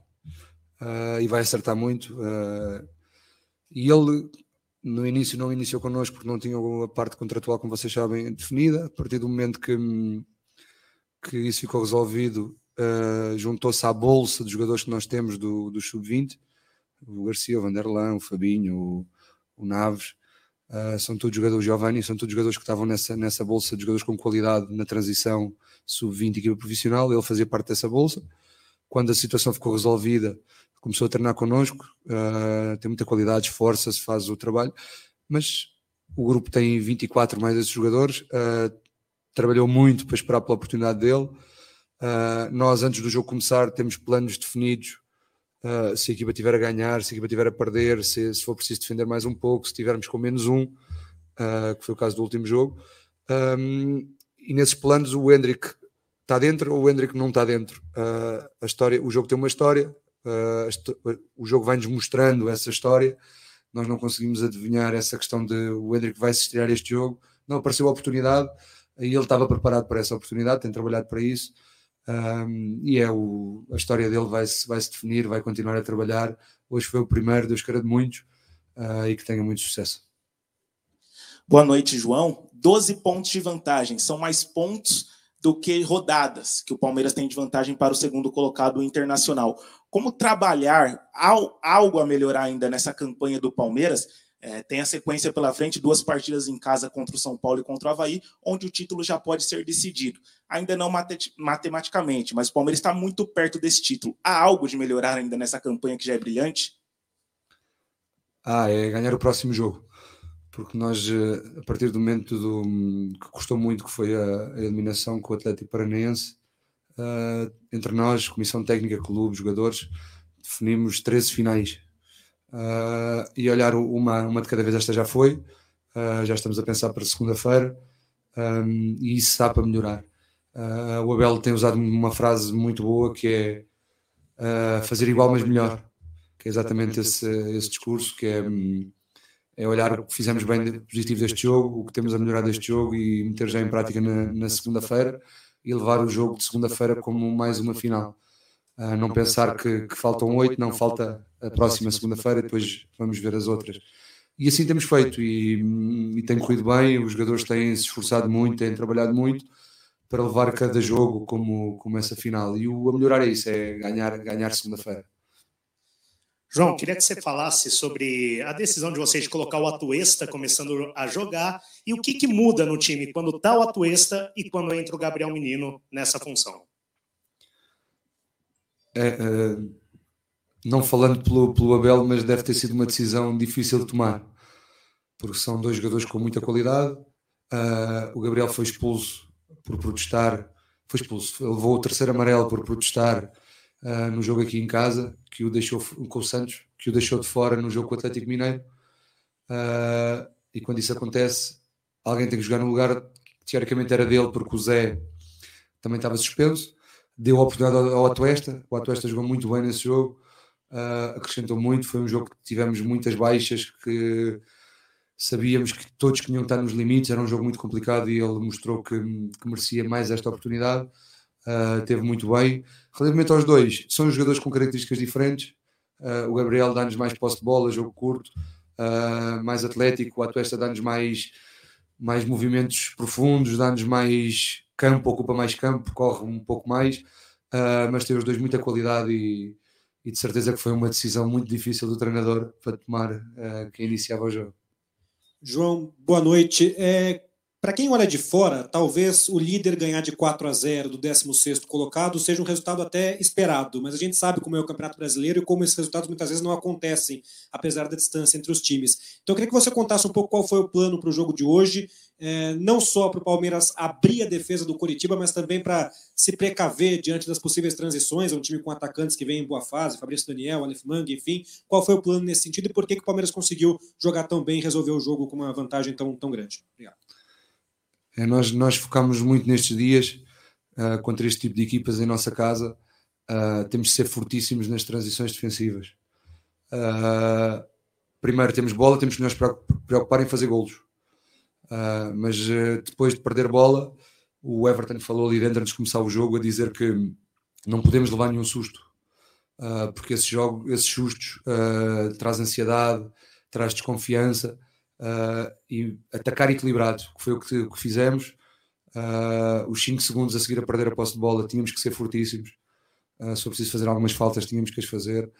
Uh, e vai acertar muito. Uh, e ele, no início, não iniciou connosco porque não tinha a parte contratual, como vocês sabem, definida. A partir do momento que hum, que isso ficou resolvido, uh, juntou-se à bolsa de jogadores que nós temos do, do Sub-20, o Garcia, o Vanderlan, o Fabinho, o, o Naves, uh, são todos jogadores, Giovanni, são todos jogadores que estavam nessa, nessa bolsa de jogadores com qualidade na transição Sub-20 e equipa profissional, ele fazia parte dessa bolsa. Quando a situação ficou resolvida, começou a treinar connosco, uh, tem muita qualidade, esforça-se, faz o trabalho, mas o grupo tem 24 mais esses jogadores, uh, trabalhou muito para esperar pela oportunidade dele. Uh, nós, antes do jogo começar, temos planos definidos. Uh, se a equipa tiver a ganhar, se a equipa tiver a perder, se, se for preciso defender mais um pouco, se tivermos com menos um, uh, que foi o caso do último jogo. Um, e nesses planos, o Hendrick está dentro ou o Hendrick não está dentro. a história, o jogo tem uma história, o jogo vai-nos mostrando essa história. Nós não conseguimos adivinhar essa questão de o Hendrick vai se estrear este jogo. Não apareceu a oportunidade e ele estava preparado para essa oportunidade, tem trabalhado para isso. Um, e é o, a história dele vai -se, vai se definir, vai continuar a trabalhar. Hoje foi o primeiro, Deus queira de muitos, uh, e que tenha muito sucesso.
Boa noite, João. 12 pontos de vantagem, são mais pontos do que rodadas que o Palmeiras tem de vantagem para o segundo colocado internacional. Como trabalhar algo a melhorar ainda nessa campanha do Palmeiras? É, tem a sequência pela frente, duas partidas em casa contra o São Paulo e contra o Havaí, onde o título já pode ser decidido. Ainda não mate matematicamente, mas o Palmeiras está muito perto desse título. Há algo de melhorar ainda nessa campanha que já é brilhante?
Ah, é ganhar o próximo jogo. Porque nós, eh, a partir do momento do, que custou muito, que foi a, a eliminação com o Atlético Paranaense, uh, entre nós, comissão técnica, clube, jogadores, definimos 13 finais uh, e olhar uma, uma de cada vez. Esta já foi, uh, já estamos a pensar para segunda-feira um, e isso está para melhorar. Uh, o Abel tem usado uma frase muito boa que é fazer igual, mas melhor, que é exatamente esse, esse discurso que é, é olhar o que fizemos bem de positivo deste jogo, o que temos a melhorar deste jogo e meter já em prática na, na segunda-feira e levar o jogo de segunda-feira como mais uma final. Uh, não pensar que, que faltam oito, não falta a próxima segunda-feira, depois vamos ver as outras. E assim temos feito e, e tem corrido bem, os jogadores têm se esforçado muito, têm trabalhado muito para levar cada jogo como, como essa final. E o a melhorar é isso, é ganhar, ganhar segunda-feira.
João, queria que você falasse sobre a decisão de vocês de colocar o Atuesta começando a jogar e o que, que muda no time quando está o Atuesta e quando entra o Gabriel Menino nessa função.
É, é, não falando pelo, pelo Abel, mas deve ter sido uma decisão difícil de tomar, porque são dois jogadores com muita qualidade. Uh, o Gabriel foi expulso por protestar, foi expulso, levou o terceiro amarelo por protestar uh, no jogo aqui em casa, que o deixou com o Santos, que o deixou de fora no jogo com o Atlético Mineiro. Uh, e quando isso acontece, alguém tem que jogar no lugar que teoricamente era dele, porque o Zé também estava suspenso. Deu a oportunidade ao, Atuesta, o Atuesta jogou muito bem nesse jogo, uh, acrescentou muito. Foi um jogo que tivemos muitas baixas, que sabíamos que todos tinham estar nos limites. Era um jogo muito complicado e ele mostrou que, que merecia mais esta oportunidade uh, teve muito bem. Relativamente aos dois, são jogadores com características diferentes. Uh, o Gabriel dá-nos mais posse de bola, jogo curto, uh, mais atlético. O Atuesta dá-nos mais, mais movimentos profundos, dá-nos mais campo, ocupa mais campo, corre um pouco mais. mas tem os dois muita qualidade e, e, de certeza que foi uma decisão muito difícil do treinador para tomar quem iniciava o jogo.
João, boa noite. É, para quem olha de fora, talvez o líder ganhar de 4 a 0 do 16º colocado seja um resultado até esperado, mas a gente sabe como é o Campeonato Brasileiro e como esses resultados muitas vezes não acontecem, apesar da distância entre os times. Então eu queria que você contasse um pouco qual foi o plano para o jogo de hoje, é, não só para o Palmeiras abrir a defesa do Curitiba, mas também para se precaver diante das possíveis transições, é um time com atacantes que vem em boa fase, Fabrício Daniel, Aleph Mang, enfim. Qual foi o plano nesse sentido e por que, que o Palmeiras conseguiu jogar tão bem e resolver o jogo com uma vantagem tão, tão grande? Obrigado.
É, nós, nós focamos muito nestes dias uh, contra este tipo de equipas em nossa casa. Uh, temos de ser fortíssimos nas transições defensivas. Uh, primeiro temos bola, temos que nos preocupar em fazer golos. mas depois de perder bola, o Everton falou ali dentro antes de começar o jogo a dizer que não podemos levar nenhum susto. porque esse jogo, esses sustos traz ansiedade, traz desconfiança uh, e atacar equilibrado, que foi o que, que fizemos. Uh, os 5 segundos a seguir a perder a posse de bola, tínhamos que ser fortíssimos. Uh, se for preciso fazer algumas faltas, tínhamos que as fazer.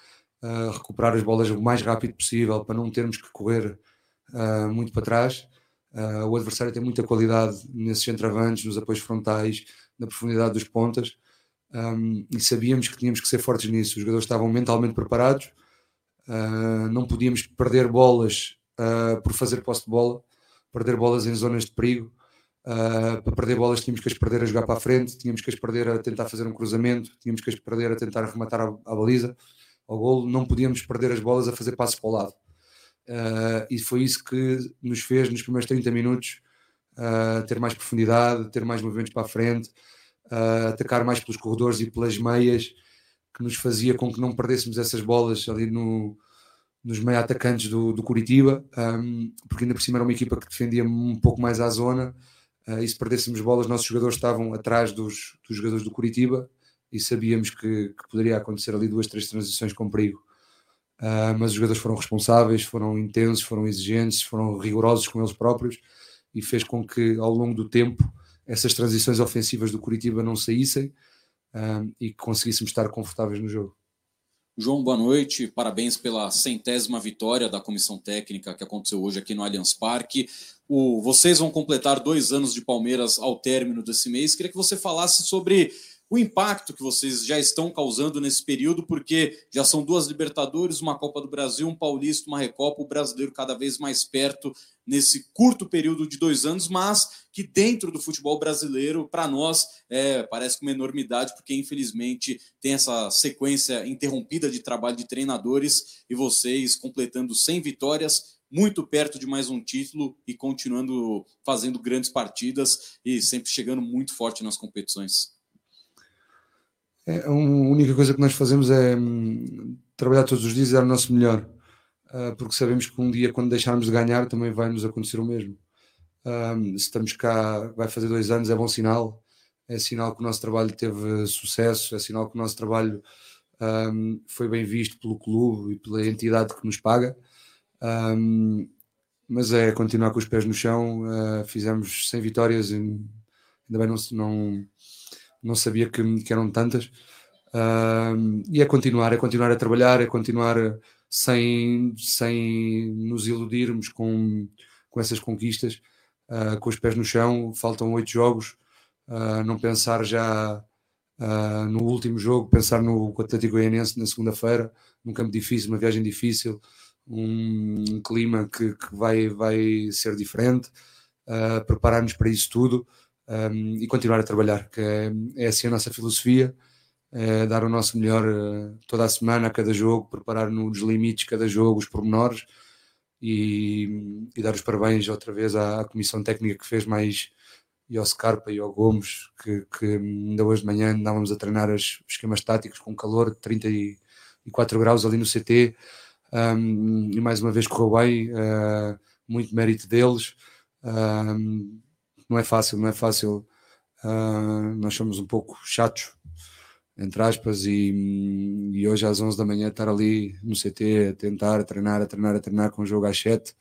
Uh, recuperar as bolas o mais rápido possível para não termos que correr muito para trás. o adversário tem muita qualidade nesses centravantes, nos apoios frontais, na profundidade dos pontas. Um, e sabíamos que tínhamos que ser fortes nisso. Os jogadores estavam mentalmente preparados, não podíamos perder bolas uh, por fazer posse de bola, perder bolas em zonas de perigo. Uh, para perder bolas tínhamos que as perder a jogar para a frente, tínhamos que as perder a tentar fazer um cruzamento, tínhamos que as perder a tentar rematar a, a baliza, ao golo, não podíamos perder as bolas a fazer passos para o lado. Uh, e foi isso que nos fez nos primeiros 30 minutos uh, ter mais profundidade, ter mais movimentos para a frente, atacar mais pelos corredores e pelas meias, que nos fazia com que não perdêssemos essas bolas ali no, nos meio atacantes do, do Curitiba, um, porque ainda por cima era uma equipa que defendia um pouco mais à zona, uh, e se perdêssemos bolas, nossos jogadores estavam atrás dos, dos jogadores do Curitiba, e sabíamos que, que, poderia acontecer ali duas, três transições com perigo. Uh, mas os jogadores foram responsáveis, foram intensos, foram exigentes, foram rigorosos com eles próprios, e fez com que ao longo do tempo essas transições ofensivas do Curitiba não saíssem e que conseguíssemos estar confortáveis no jogo.
João, boa noite. Parabéns pela centésima vitória da comissão técnica que aconteceu hoje aqui no Allianz Parque. O, vocês vão completar dois anos de Palmeiras ao término desse mês. Queria que você falasse sobre o impacto que vocês já estão causando nesse período, porque já são duas Libertadores, uma Copa do Brasil, um Paulista, uma Recopa, o brasileiro cada vez mais perto nesse curto período de dois anos, mas que dentro do futebol brasileiro, para nós, é, parece uma enormidade, porque infelizmente tem essa sequência interrompida de trabalho de treinadores e vocês completando 100 vitórias, muito perto de mais um título e continuando fazendo grandes partidas e sempre chegando muito forte nas competições.
É, a única coisa que nós fazemos é hum, trabalhar todos os dias e dar o nosso melhor. uh, porque sabemos que um dia, quando deixarmos de ganhar, também vai nos acontecer o mesmo. Um, se estamos cá, vai fazer dois anos, é bom sinal. É sinal que o nosso trabalho teve sucesso, é sinal que o nosso trabalho um, foi bem visto pelo clube e pela entidade que nos paga. Um, mas é continuar com os pés no chão. Uh, fizemos 100 vitórias, ainda bem não, não, não sabia que, que eram tantas. Uh, e é continuar, é continuar a trabalhar, é continuar sem, sem nos iludirmos com, com essas conquistas, uh, com os pés no chão. Faltam oito jogos, uh, não pensar já uh, no último jogo, pensar no Atlético Goianense na segunda-feira, num campo difícil, uma viagem difícil, um, um clima que, que, vai, vai ser diferente. Preparar-nos para isso tudo um, e continuar a trabalhar, que é, é assim a nossa filosofia é dar o nosso melhor uh, toda a semana, a cada jogo, preparar nos limites cada jogo, os pormenores e, e dar os parabéns outra vez à, à, comissão técnica que fez mais e ao Scarpa e ao Gomes, que, que ainda hoje de manhã andávamos a treinar os esquemas táticos com calor de 34 graus ali no CT um, e mais uma vez correu bem, uh, muito mérito deles. Não é fácil, não é fácil. Uh, nós somos um pouco chatos entre aspas, e, e, hoje às 11 da manhã estar ali no CT a tentar, a treinar, a treinar, a treinar com o jogo às 7,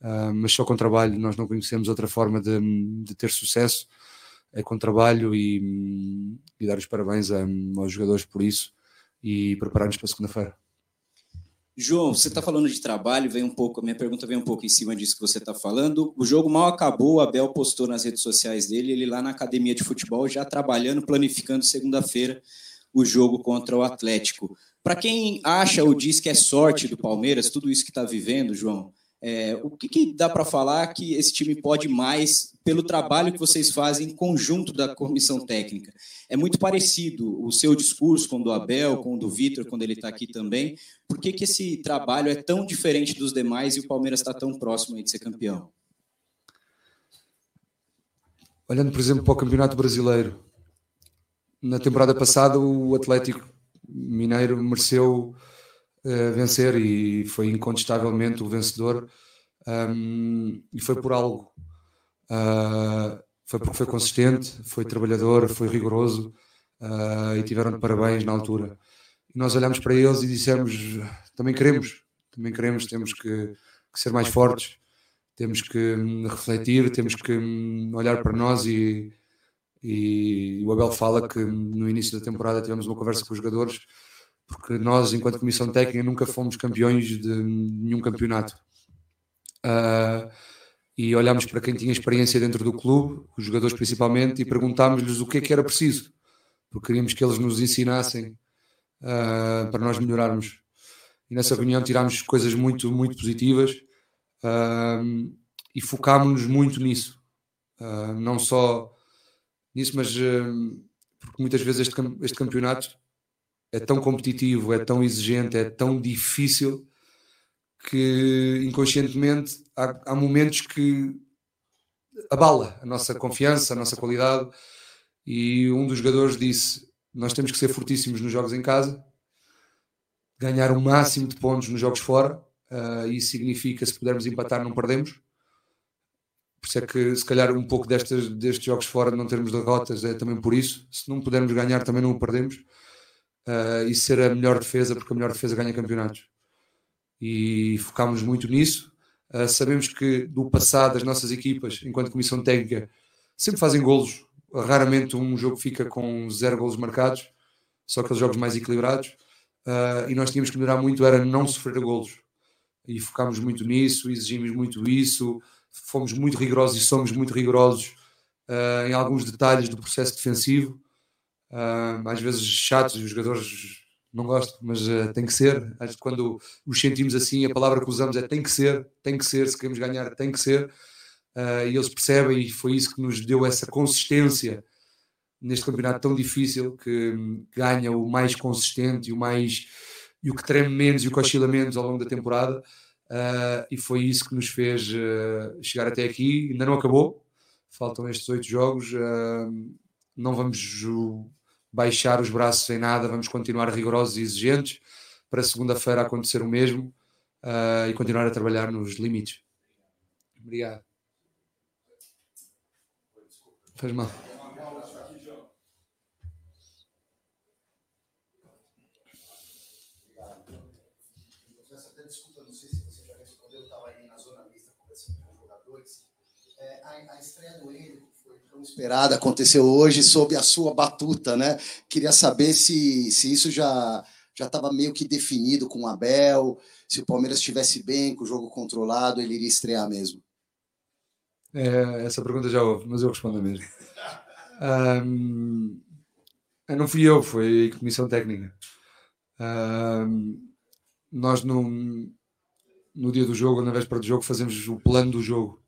uh, mas só com trabalho, nós não conhecemos outra forma de, de ter sucesso, é com trabalho e, e dar os parabéns a, aos jogadores por isso e preparar-nos para segunda-feira.
João, você está falando de trabalho, vem um pouco, a minha pergunta vem um pouco em cima disso que você está falando. O jogo mal acabou, o Abel postou nas redes sociais dele, ele lá na academia de futebol, já trabalhando, planificando segunda-feira o jogo contra o Atlético. Para quem acha ou diz que é sorte do Palmeiras, tudo isso que está vivendo, João, é, o que, que dá para falar que esse time pode mais pelo trabalho que vocês fazem em conjunto da comissão técnica? É muito parecido o seu discurso com o do Abel, com o do Vitor, quando ele está aqui também. Por que, que esse trabalho é tão diferente dos demais e o Palmeiras está tão próximo de ser campeão?
Olhando, por exemplo, para o Campeonato Brasileiro, na temporada passada o Atlético Mineiro mereceu uh, vencer e foi incontestavelmente o vencedor um, e foi por algo. Uh, foi porque foi consistente foi trabalhador, foi rigoroso uh, e tiveram de parabéns na altura. E nós olhamos para eles e dissemos também queremos também queremos, temos que, que ser mais fortes temos que hum, refletir, temos que hum, olhar para nós e e o Abel fala que no início da temporada tivemos uma conversa com os jogadores, porque nós, enquanto comissão técnica, nunca fomos campeões de nenhum campeonato. Uh, e olhámos para quem tinha experiência dentro do clube, os jogadores principalmente, e perguntámos-lhes o que é que era preciso, porque queríamos que eles nos ensinassem uh, para nós melhorarmos. E nessa reunião tirámos coisas muito, muito positivas uh, e focámos-nos muito nisso. não só nisso, mas porque muitas vezes este, este campeonato é tão competitivo, é tão exigente, é tão difícil que inconscientemente há, há momentos que abala a nossa confiança, a nossa qualidade. E um dos jogadores disse: Nós temos que ser fortíssimos nos jogos em casa, ganhar o máximo de pontos nos jogos fora. Uh, isso significa, se pudermos empatar, não perdemos. Por isso é que, se calhar, um pouco destes, destes jogos fora, de não termos derrotas, é também por isso. Se não pudermos ganhar, também não o perdemos. Uh, e ser a melhor defesa, porque a melhor defesa ganha campeonatos. E focámos muito nisso. Uh, sabemos que do passado, as nossas equipas, enquanto comissão técnica, sempre fazem golos. Raramente um jogo fica com zero golos marcados, só aqueles jogos mais equilibrados. Uh, e nós tínhamos que melhorar muito, era não sofrer golos. E focámos muito nisso, exigimos muito isso fomos muito rigorosos e somos muito rigorosos uh, em alguns detalhes do processo defensivo, uh, às vezes chatos e os jogadores não gostam, mas uh, tem que ser. Acho que quando os sentimos assim, a palavra que usamos é tem que ser, tem que ser, se queremos ganhar, tem que ser. e eles percebem, e foi isso que nos deu essa consistência neste campeonato tão difícil que ganha o mais consistente e o mais e o que treme menos e o que oscila menos ao longo da temporada Uh, e foi isso que nos fez uh, chegar até aqui. Ainda não acabou, faltam estes oito jogos. Uh, não vamos baixar os braços em nada, vamos continuar rigorosos e exigentes para segunda-feira acontecer o mesmo. uh, e continuar a trabalhar nos limites. Obrigado. Faz mal.
Esperada, aconteceu hoje sob a sua batuta, né? Queria saber se, se isso já já estava meio que definido com o Abel, se o Palmeiras estivesse bem, com o jogo controlado, ele iria estrear mesmo.
É, essa pergunta já houve, mas eu respondo mesmo. Um, não fui eu, foi a comissão técnica. Um, nós no, no dia do jogo, na véspera do jogo, fazemos o plano do jogo.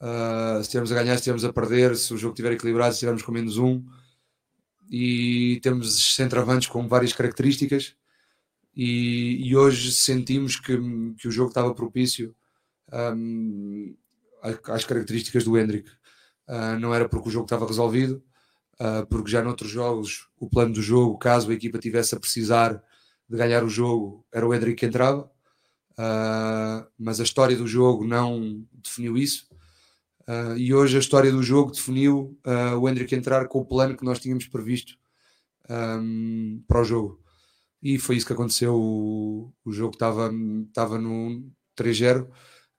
Uh, se estivermos a ganhar, se estivermos a perder, se o jogo estiver equilibrado, se estivermos com menos um. E temos centroavantes com várias características. E, e, hoje sentimos que, que o jogo estava propício um, às características do Hendrick. Uh, não era porque o jogo estava resolvido, uh, porque já noutros jogos o plano do jogo, caso a equipa tivesse a precisar de ganhar o jogo, era o Hendrick que entrava. Mas a história do jogo não definiu isso. Uh, e hoje a história do jogo definiu uh, o Hendrick entrar com o plano que nós tínhamos previsto um, para o jogo. E foi isso que aconteceu. O, o jogo estava, estava no 3-0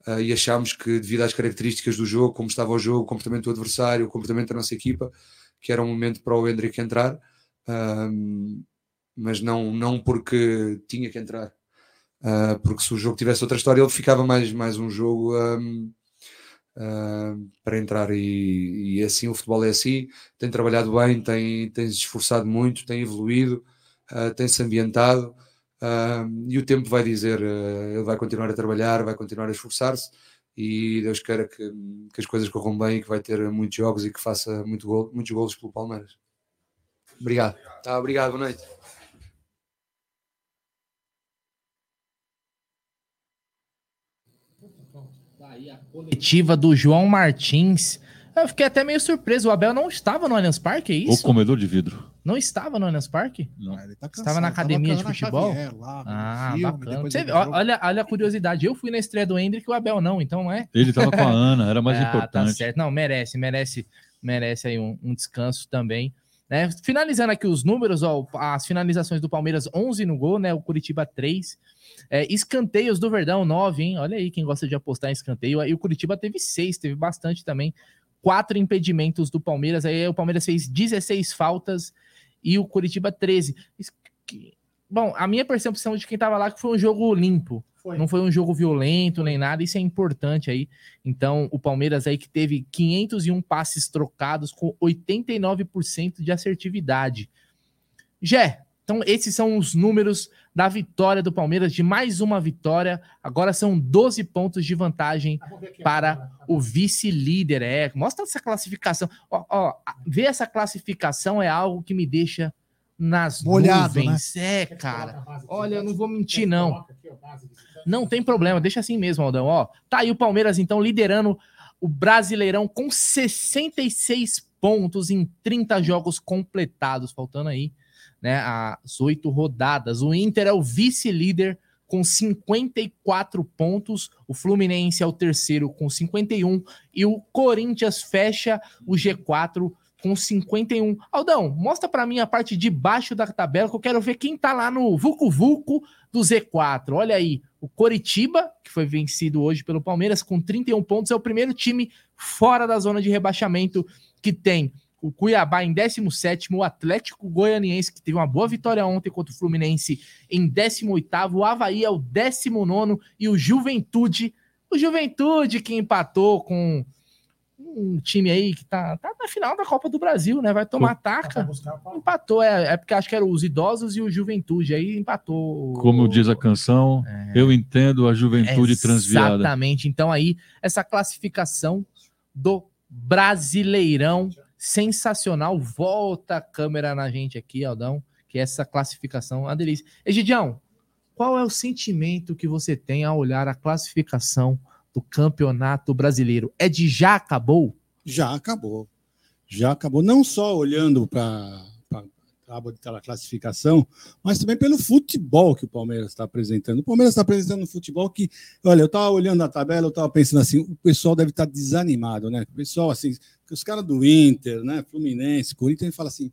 uh, e achámos que, devido às características do jogo, como estava o jogo, o comportamento do adversário, o comportamento da nossa equipa, que era um momento para o Hendrick entrar, mas não, não porque tinha que entrar. porque se o jogo tivesse outra história, ele ficava mais, mais um jogo. Um, uh, para entrar e, e, assim o futebol é assim, tem trabalhado bem, tem, tem se esforçado muito, tem evoluído, uh, tem-se ambientado uh, e o tempo vai dizer, ele vai continuar a trabalhar, vai continuar a esforçar-se e Deus queira que, que, as coisas corram bem e que vai ter muitos jogos e que faça muito gol, muitos golos pelo Palmeiras. Obrigado. Tá, obrigado, boa noite.
Coletiva do João Martins. Eu fiquei até meio surpreso. O Abel não estava no Allianz Parque, é isso?
O comedor de vidro.
Não estava no Allianz Parque?
Não.
Ah, tá estava na academia de futebol? Lá, ah, filme, bacana. Você, olha, olha a curiosidade. Eu fui na estreia do Hendrick e o Abel não, então é.
Ele estava com a Ana, era mais ah, tá importante. Tá
certo. Não, merece, merece, merece aí um, um descanso também. Né? Finalizando aqui os números, ó, as finalizações do Palmeiras 11 no gol, né? O Curitiba 3. É, escanteios do Verdão, 9, hein? Olha aí quem gosta de apostar em escanteio. Aí o Curitiba teve 6, teve bastante também. Quatro impedimentos do Palmeiras. Aí o Palmeiras fez 16 faltas e o Curitiba 13. Bom, a minha percepção de quem tava lá é que foi um jogo limpo. Foi. Não foi um jogo violento nem nada, isso é importante aí. Então, o Palmeiras aí que teve 501 passes trocados com 89% de assertividade. Jé, então, esses são os números da vitória do Palmeiras, de mais uma vitória. Agora são 12 pontos de vantagem para o vice-líder. É, mostra essa classificação. Ó, ó, ver essa classificação é algo que me deixa nas Molhado, nuvens. Né? É, cara. Olha, eu não vou mentir, não. Não tem problema, deixa assim mesmo, Aldão. Ó, tá aí o Palmeiras, então, liderando o Brasileirão com 66 pontos em 30 jogos completados, faltando aí né, as oito rodadas. O Inter é o vice-líder com 54 pontos, o Fluminense é o terceiro com 51 e o Corinthians fecha o G4 com 51. Aldão, mostra para mim a parte de baixo da tabela que eu quero ver quem tá lá no Vucu Vucu do Z4. Olha aí, o Coritiba, que foi vencido hoje pelo Palmeiras com 31 pontos, é o primeiro time fora da zona de rebaixamento que tem o Cuiabá em 17, o Atlético Goianiense, que teve uma boa vitória ontem contra o Fluminense, em 18, o Havaí é o 19 e o Juventude, o Juventude que empatou com um time aí que tá, tá na final da Copa do Brasil, né? Vai tomar taca. Empatou, é, é porque acho que eram os idosos e o Juventude, aí empatou.
Como diz a canção, é, eu entendo a juventude transviada.
Exatamente. Então aí, essa classificação do Brasileirão sensacional. Volta a câmera na gente aqui, Aldão, que essa classificação é uma delícia. Egidião, qual é o sentimento que você tem ao olhar a classificação do Campeonato Brasileiro? É de já acabou?
Já acabou. Já acabou. Não só olhando para tábua de classificação, mas também pelo futebol que o Palmeiras está apresentando. O Palmeiras está apresentando um futebol que, olha, eu estava olhando a tabela, eu estava pensando assim, o pessoal deve estar tá desanimado, né? O pessoal, assim, os caras do Inter, né, Fluminense, Corinthians, fala assim,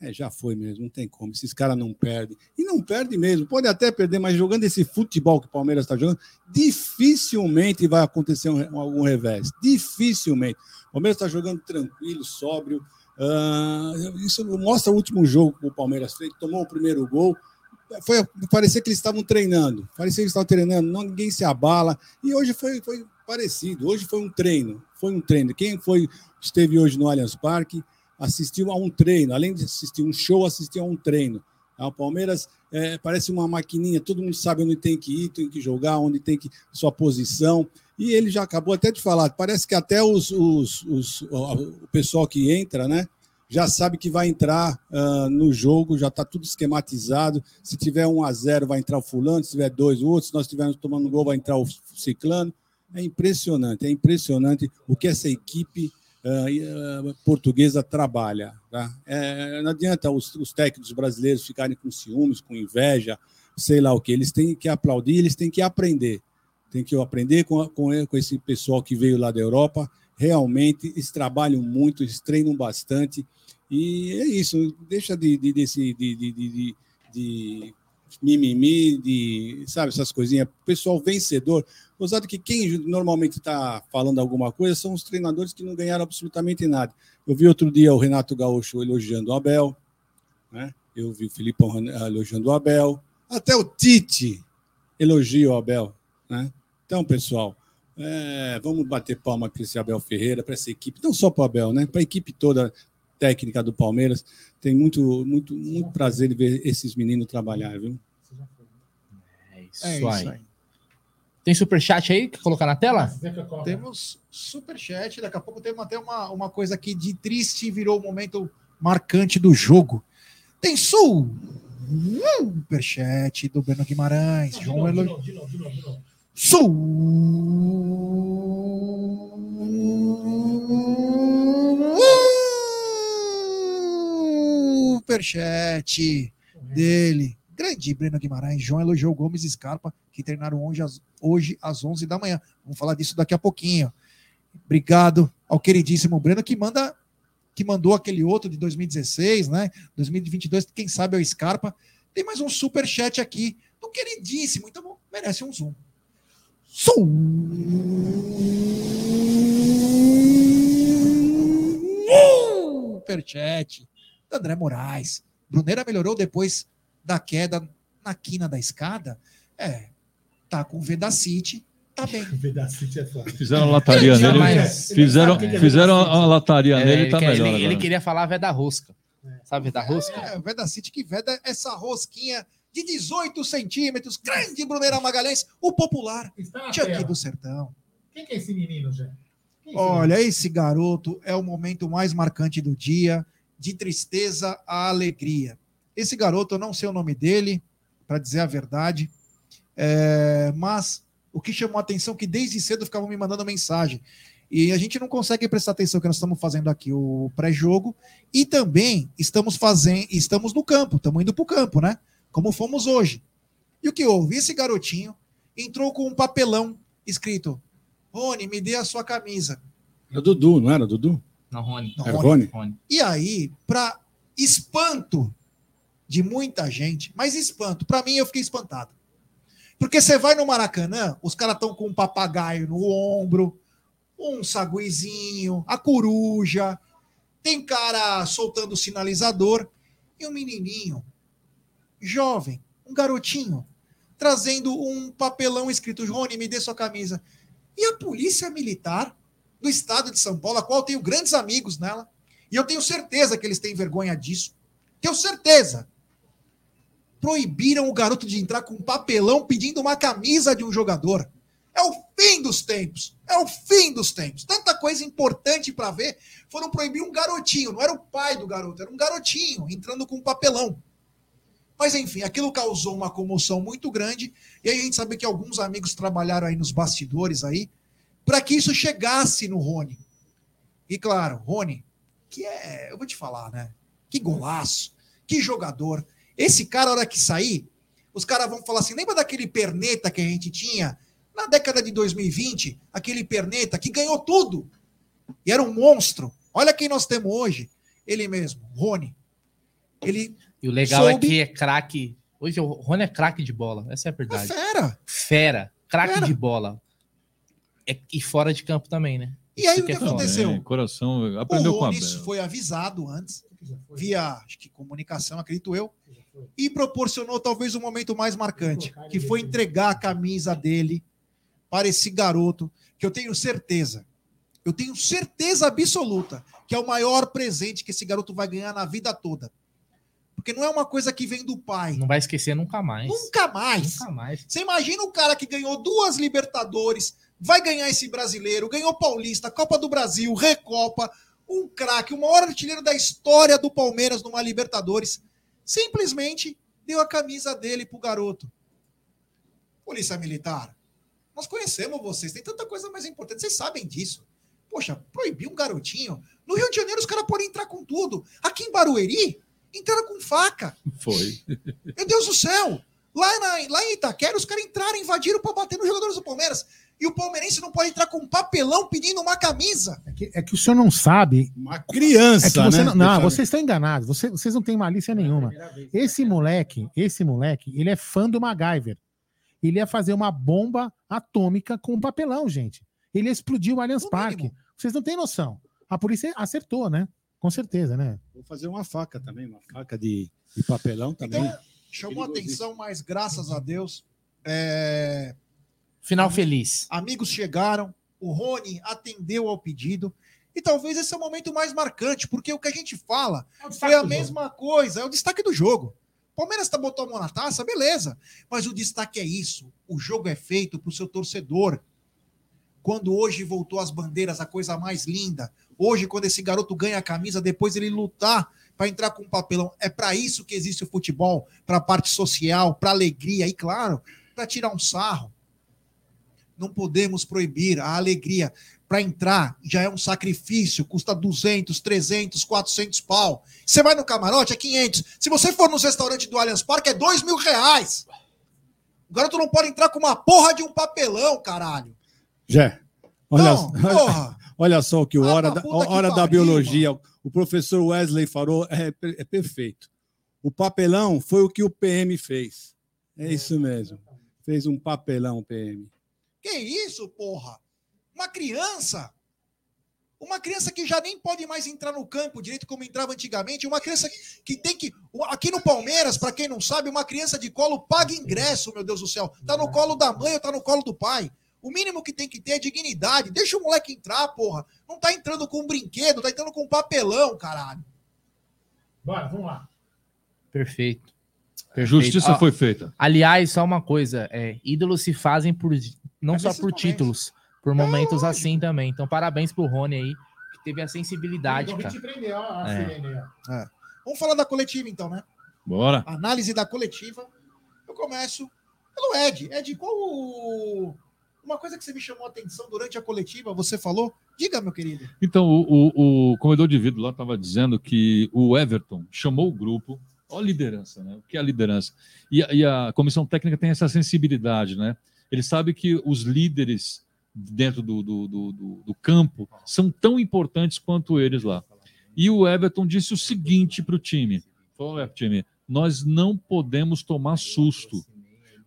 é, já foi mesmo, não tem como. Esses caras não perdem. E não perde mesmo. Pode até perder, mas jogando esse futebol que o Palmeiras está jogando, dificilmente vai acontecer um, algum revés. Dificilmente. O Palmeiras está jogando tranquilo, sóbrio. Uh, isso mostra o último jogo que o Palmeiras fez. Tomou o primeiro gol. Foi, parecia que eles estavam treinando. Parecia que eles estavam treinando. Não, ninguém se abala. E hoje foi, foi parecido. Hoje foi um treino. Foi um treino. Quem foi esteve hoje no Allianz Parque assistiu a um treino, além de assistir um show, assistiu a um treino. O Palmeiras é, parece uma maquininha, todo mundo sabe onde tem que ir, tem que jogar, onde tem que sua posição. E ele já acabou até de falar, parece que até os, os, os o pessoal que entra, né, já sabe que vai entrar uh, no jogo, já está tudo esquematizado. Se tiver 1 a 0 vai entrar o fulano, se tiver dois, o outro. Se nós estivermos tomando gol, vai entrar o ciclano. É impressionante, é impressionante o que essa equipe uh, portuguesa trabalha. Tá? É, não adianta os, os, técnicos brasileiros ficarem com ciúmes, com inveja, sei lá o que. Eles têm que aplaudir, eles têm que aprender. Tem que aprender com, com, com esse pessoal que veio lá da Europa. Realmente, eles trabalham muito, eles treinam bastante. E é isso, deixa de, de, desse, de, de, de, de mimimi, de, sabe, essas coisinhas. Pessoal vencedor. Gozado que quem normalmente está falando alguma coisa são os treinadores que não ganharam absolutamente nada. Eu vi outro dia o Renato Gaúcho elogiando o Abel, né? eu vi o Filipão elogiando o Abel, até o Tite elogia o Abel. Né? Então, pessoal, é, vamos bater palma para esse Abel Ferreira, para essa equipe, não só para o Abel, né? para a equipe toda técnica do Palmeiras. Tem muito, muito, muito prazer em ver esses meninos trabalhar, viu?
É isso, é isso aí. aí. Tem superchat aí que colocar na tela?
Temos superchat, daqui a pouco temos até uma, uma coisa aqui de triste virou o momento marcante do jogo. Tem superchat do Breno Guimarães. João Elo... Superchat dele Grande Breno Guimarães, João elogiou Gomes e Scarpa, que treinaram hoje às, hoje às 11 da manhã. Vamos falar disso daqui a pouquinho. Obrigado ao queridíssimo Breno, que manda que mandou aquele outro de 2016, né? 2022, quem sabe é o Scarpa. Tem mais um super chat aqui do queridíssimo, então merece um zoom. Super chat do André Moraes. Bruneira melhorou depois da queda na quina da escada, é, tá com o Vedacity, tá bem.
Vedacity é foda. Fizeram lataria nele, mas... fizeram, fizeram a lataria é, nele, tá
ele,
melhor.
Ele, ele, queria falar Veda Rosca. Sabe Veda Rosca?
É, Vedacity que veda essa rosquinha de 18 centímetros, grande Bruneira Magalhães, o popular Chuck do Sertão.
Quem que é esse menino, Jé?
É Olha, esse garoto é o momento mais marcante do dia, de tristeza à alegria. Esse garoto, eu não sei o nome dele, para dizer a verdade, é, mas o que chamou a atenção é que desde cedo ficavam me mandando mensagem. E a gente não consegue prestar atenção que nós estamos fazendo aqui o pré-jogo e também estamos fazendo, estamos no campo, estamos indo para o campo, né? Como fomos hoje. E o que houve? Esse garotinho entrou com um papelão escrito: Rony, me dê a sua camisa.
Era Dudu, não era Dudu?
Não, Rony.
Não, Rony.
Rony. E aí, para espanto de muita gente, mas espanto. Para mim, eu fiquei espantado. Porque você vai no Maracanã, os caras estão com um papagaio no ombro, um saguizinho, a coruja, tem cara soltando o sinalizador e um menininho, jovem, um garotinho, trazendo um papelão escrito: Rony, me dê sua camisa. E a polícia militar do estado de São Paulo, a qual tenho grandes amigos nela, e eu tenho certeza que eles têm vergonha disso. Tenho certeza proibiram o garoto de entrar com um papelão pedindo uma camisa de um jogador. É o fim dos tempos. É o fim dos tempos. Tanta coisa importante para ver. Foram proibir um garotinho. Não era o pai do garoto, era um garotinho entrando com um papelão. Mas enfim, aquilo causou uma comoção muito grande. E aí a gente sabe que alguns amigos trabalharam aí nos bastidores aí para que isso chegasse no Rony. E claro, Rony, que é, eu vou te falar, né? Que golaço Que jogador. Esse cara, a hora que sair, os caras vão falar assim: lembra daquele perneta que a gente tinha na década de 2020? Aquele perneta que ganhou tudo e era um monstro. Olha quem nós temos hoje. Ele mesmo, Rony. Ele
E o legal
soube-
é que é craque. Hoje o Rony é craque de bola. Essa é a verdade.
É fera.
Fera. Craque de bola. É- e fora de campo também, né?
E aí o que
é
aconteceu?
É, coração, aprendeu
o
com a
foi avisado antes, via acho que comunicação, acredito eu, e proporcionou talvez o momento mais marcante, que foi entregar a camisa dele para esse garoto, que eu tenho certeza, eu tenho certeza absoluta que é o maior presente que esse garoto vai ganhar na vida toda. Porque não é uma coisa que vem do pai.
Não vai esquecer nunca mais.
Nunca mais.
Nunca mais.
Você imagina um cara que ganhou duas Libertadores, vai ganhar esse brasileiro, ganhou Paulista, Copa do Brasil, Recopa, um craque, o maior artilheiro da história do Palmeiras numa Libertadores, simplesmente deu a camisa dele pro garoto. Polícia Militar, nós conhecemos vocês, tem tanta coisa mais importante, vocês sabem disso. Poxa, proibir um garotinho. No Rio de Janeiro os caras podem entrar com tudo. Aqui em Barueri, entraram com faca.
Foi.
Meu Deus do céu! Lá, na- lá em Itaquera, os caras entraram, invadiram para bater nos jogadores do Palmeiras. E o palmeirense não pode entrar com um papelão pedindo uma camisa.
É que o senhor não sabe.
Uma criança,
É que você
né?
não, não, vocês estão enganados. Você- vocês não têm malícia nenhuma. Esse moleque, esse moleque, ele é fã do MacGyver. Ele ia fazer uma bomba atômica com um papelão, gente. Ele ia explodir o Allianz Parque. Vocês não têm noção. A polícia acertou, né? Com certeza, né?
Vou fazer uma faca também, uma faca de, de papelão também.
Então, chamou a atenção, mas graças a Deus. é,
Final feliz.
Amigos chegaram, o Rony atendeu ao pedido. E talvez esse é o momento mais marcante, porque o que a gente fala foi a mesma coisa, é o destaque do jogo. Palmeiras tá botou a mão na taça, beleza. Mas o destaque é isso. O jogo é feito para o seu torcedor. Quando hoje voltou as bandeiras, a coisa mais linda. Hoje, quando esse garoto ganha a camisa, depois ele lutar para entrar com um papelão. É para isso que existe o futebol, para a parte social, para alegria e, claro, para tirar um sarro. Não podemos proibir a alegria. Para entrar já é um sacrifício, custa 200, 300, 400 pau. Você vai no camarote, é 500. Se você for nos restaurantes do Allianz Parque, é 2 mil reais. O garoto não pode entrar com uma porra de um papelão, caralho.
Jé, olha,
Não,
olha, olha só o que o
Ah,
Hora, da, hora da Biologia, o professor Wesley falou, é, é perfeito. O papelão foi o que o PM fez. É isso mesmo. Fez um papelão, PM.
Que isso, porra? Uma criança. Uma criança que já nem pode mais entrar no campo direito como entrava antigamente. Uma criança que tem que. Aqui no Palmeiras, para quem não sabe, uma criança de colo paga ingresso, meu Deus do céu. Tá no colo da mãe ou tá no colo do pai. O mínimo que tem que ter é dignidade. Deixa o moleque entrar, porra. Não tá entrando com um brinquedo, tá entrando com um papelão, caralho.
Bora, vamos lá.
Perfeito.
Justiça
Ó,
foi feita.
Aliás, só uma coisa, é, ídolos se fazem por não
Mas
só por
momentos.
títulos, por momentos assim também. Então, parabéns pro Rony aí, que teve a sensibilidade, cara. É.
É. Vamos falar da coletiva, então, né?
Bora.
Análise da coletiva. Eu começo pelo Ed. Ed, qual o... uma coisa que você me chamou a atenção durante a coletiva, você falou? Diga, meu querido.
Então, o, o, o comedor de vidro lá estava dizendo que o Everton chamou o grupo, ó a liderança, né? O que é a liderança? E, a- e a comissão técnica tem essa sensibilidade, né? Ele sabe que os líderes dentro do, do, do, do- campo são tão importantes quanto eles lá. E o Everton disse o seguinte para o time: falou, "É, time, nós não podemos tomar susto.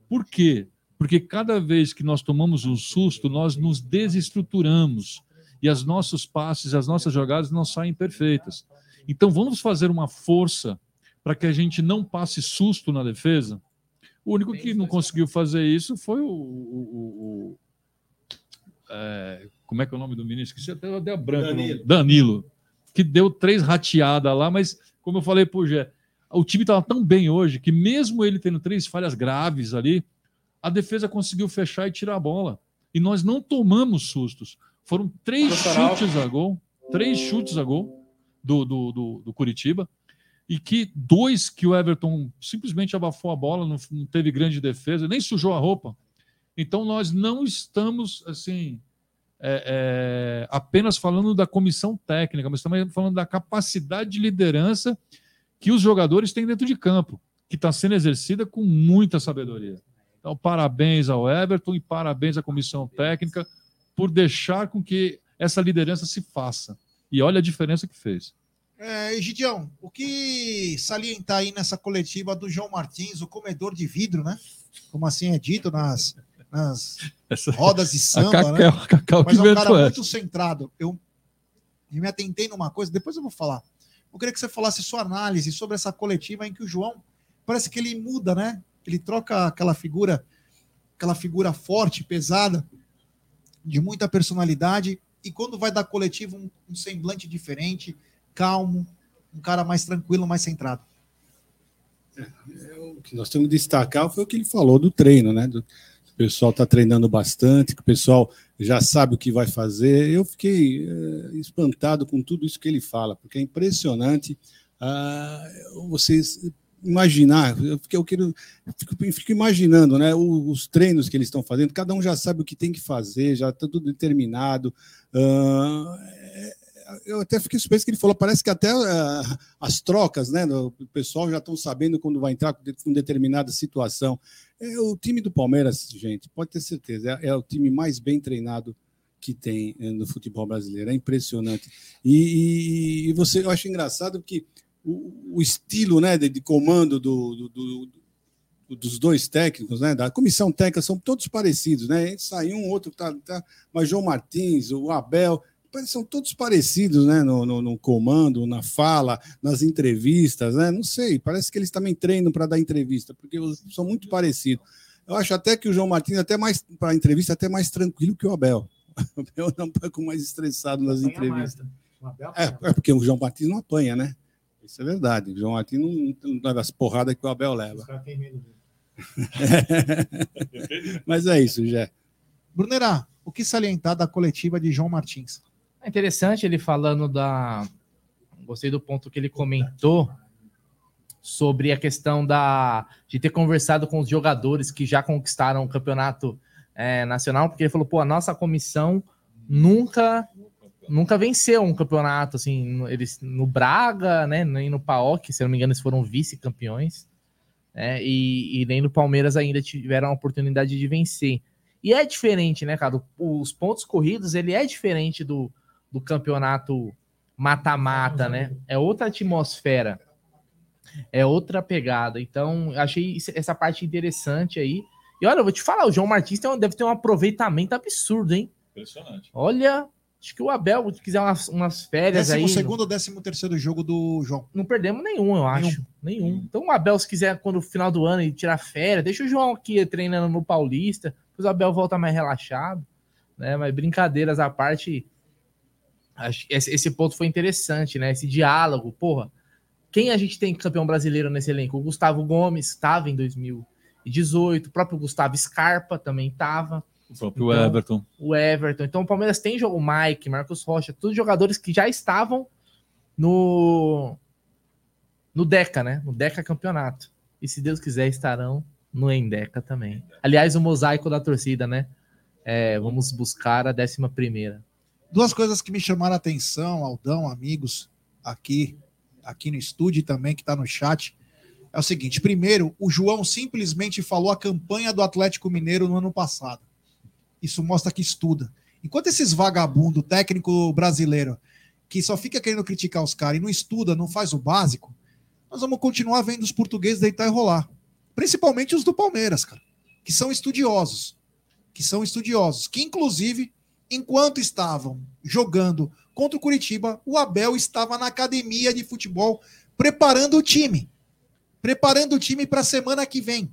Por quê? Porque cada vez que nós tomamos um susto, nós nos desestruturamos e os nossos passes, as nossas jogadas não saem perfeitas. Então vamos fazer uma força para que a gente não passe susto na defesa. O único que não conseguiu fazer isso foi o. o- o- é, como é que é o nome do ministro? Esqueci até a branco. nome.
Danilo.
Danilo. Que deu três rateadas lá, mas como eu falei pro Gé, o time estava tão bem hoje que, mesmo ele tendo três falhas graves ali, a defesa conseguiu fechar e tirar a bola. E nós não tomamos sustos. Foram três chutes a gol, três chutes a gol do, do, do, do Curitiba, e que dois que o Everton simplesmente abafou a bola, não, não teve grande defesa, nem sujou a roupa. Então nós não estamos assim é, é, apenas falando da comissão técnica, mas também falando da capacidade de liderança que os jogadores têm dentro de campo, que está sendo exercida com muita sabedoria. Então, parabéns ao Everton e parabéns à comissão técnica por deixar com que essa liderança se faça. E olha a diferença que fez.
É, Egidião, o que salientar aí nessa coletiva do João Martins, o comedor de vidro, né? Como assim é dito nas, nas
Essa-
rodas de samba,
Cacau-
né?
Cacau
Mas é um cara muito centrado. Eu me atentei numa coisa, depois eu vou falar. Eu queria que você falasse sua análise sobre essa coletiva em que o João parece que ele muda, né? Ele troca aquela figura, aquela figura forte, pesada, de muita personalidade, e quando vai dar coletiva, um, um semblante diferente, calmo, um cara mais tranquilo, mais centrado.
O que nós temos que destacar foi o que ele falou do treino, né? Do, o pessoal está treinando bastante, que o pessoal já sabe o que vai fazer. Eu fiquei eh, espantado com tudo isso que ele fala, porque é impressionante ah, vocês imaginar. Eu, fiquei, eu quero, fico, fico imaginando, né? o- Os, treinos que eles estão fazendo, cada um já sabe o que tem que fazer, já está tudo determinado. Ah, eu até fiquei surpreso que ele falou, parece que até ah, as trocas, né? O pessoal já estão sabendo quando vai entrar com de- com determinada situação. É, o time do Palmeiras, gente, pode ter certeza, é, é o time mais bem treinado que tem eh, no futebol brasileiro. É impressionante. E, e- e você, eu acho engraçado que o, o estilo né, de, de comando do- do- do, do- dos dois técnicos, né, da comissão técnica, são todos parecidos, né? Sai um, outro tá, tá, mas João Martins, o Abel, são todos parecidos, né, no, no, no comando, na fala, nas entrevistas, né? Não sei, parece que eles também treinam para dar entrevista, porque são muito parecidos. Eu acho até que o João Martins até mais para entrevista até mais tranquilo que o Abel. O Abel é um pouco mais estressado nas entrevistas. É, é porque o João Martins não apanha, né? Isso é verdade. O João Martins não, não leva as porradas que o Abel leva. Mas é isso, Jé.
Brunerá, o que salientar da coletiva de João Martins?
É interessante ele falando da. Gostei do ponto que ele comentou sobre a questão da de ter conversado com os jogadores que já conquistaram o campeonato é, nacional, porque ele falou, pô, a nossa comissão nunca nunca venceu um campeonato assim, eles no Braga, né, nem no PAOK, se não me engano, eles foram vice-campeões, né, e, e nem no Palmeiras ainda tiveram a oportunidade de vencer. E é diferente, né, cara? Os pontos corridos, ele é diferente do, do campeonato mata-mata, né? É outra atmosfera. É outra pegada. Então, achei essa parte interessante aí. E olha, eu vou te falar, o João Martins tem deve ter um aproveitamento absurdo, hein?
Impressionante.
Olha, acho que o Abel, se quiser umas, umas férias
Décimo
aí.
segundo ou décimo terceiro jogo do João?
Não perdemos nenhum, eu acho. Nenhum. Então o Abel, se quiser, quando final do ano, ele tirar férias, deixa o João aqui treinando no Paulista, depois o Abel volta mais relaxado, né? Mas brincadeiras à parte, esse, esse ponto foi interessante, né? Esse diálogo, porra. Quem a gente tem campeão brasileiro nesse elenco? O Gustavo Gomes estava em 2018, o próprio Gustavo Scarpa também estava.
O próprio Everton.
O Everton. Então o Palmeiras tem jogo, o Mike, Marcos Rocha, todos jogadores que já estavam no no Deca, né? No Deca Campeonato. E se Deus quiser, estarão no Endeca também. Aliás, o mosaico da torcida, né? É, vamos buscar a décima primeira.
Duas coisas que me chamaram a atenção, Aldão, amigos, aqui, aqui no estúdio também que está no chat, é o seguinte: primeiro, o João simplesmente falou a campanha do Atlético Mineiro no ano passado. Isso mostra que estuda. Enquanto esses vagabundo técnico brasileiro que só fica querendo criticar os caras e não estuda, não faz o básico, nós vamos continuar vendo os portugueses deitar e rolar. Principalmente os do Palmeiras, cara, que são estudiosos. Que são estudiosos. Que, inclusive, enquanto estavam jogando contra o Curitiba, o Abel estava na academia de futebol preparando o time. Preparando o time para a semana que vem.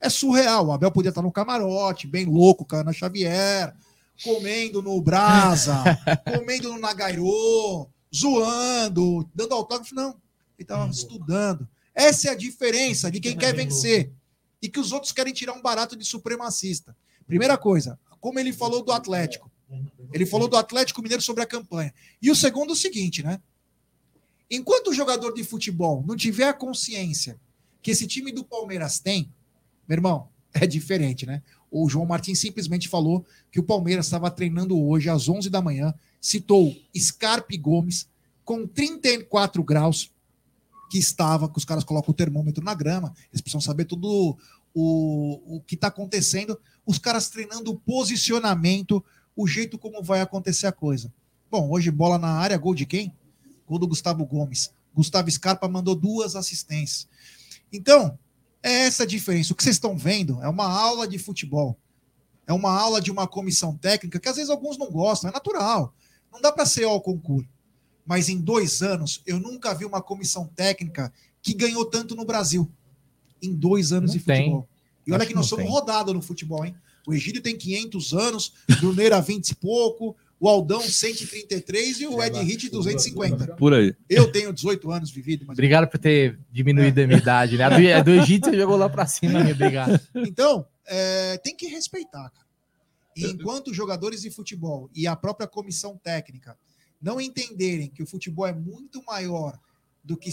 É surreal. O Abel podia estar no camarote, bem louco, com a Ana Xavier, comendo no Brasa, comendo no Nagairô, zoando, dando autógrafo. Não. Ele estava estudando. Essa é a diferença de quem quer vencer e que os outros querem tirar um barato de supremacista. Primeira coisa, como ele falou do Atlético. Ele falou do Atlético Mineiro sobre a campanha. E o segundo, o seguinte, né? Enquanto o jogador de futebol não tiver a consciência que esse time do Palmeiras tem, meu irmão, é diferente, né? O João Martins simplesmente falou que o Palmeiras estava treinando hoje às 11 da manhã, citou Scarpe Gomes com 34 graus, que estava, que os caras colocam o termômetro na grama, eles precisam saber tudo o, o que está acontecendo, os caras treinando o posicionamento, o jeito como vai acontecer a coisa. Bom, hoje bola na área, gol de quem? Gol do Gustavo Gomes. Gustavo Scarpa mandou duas assistências. Então, é essa a diferença. O que vocês estão vendo é uma aula de futebol. É uma aula de uma comissão técnica que às vezes alguns não gostam, é natural. Não dá para ser ao concurso. Mas em dois anos, eu nunca vi uma comissão técnica que ganhou tanto no Brasil. Em dois anos
Não
de
tem.
futebol. E olha
Acho
que nós somos rodados no futebol, hein? O Egídio tem 500 anos, Bruneira 20 e pouco, o Aldão 133 e o Ed Hit 250.
Por aí.
Eu tenho 18 anos vivido, mas
Obrigado por ter diminuído a minha idade, né? A do, a do Egito você jogou lá pra cima, meu obrigado.
Então, é, tem que respeitar, cara. E enquanto os jogadores de futebol e a própria comissão técnica não entenderem que o futebol é muito maior do que,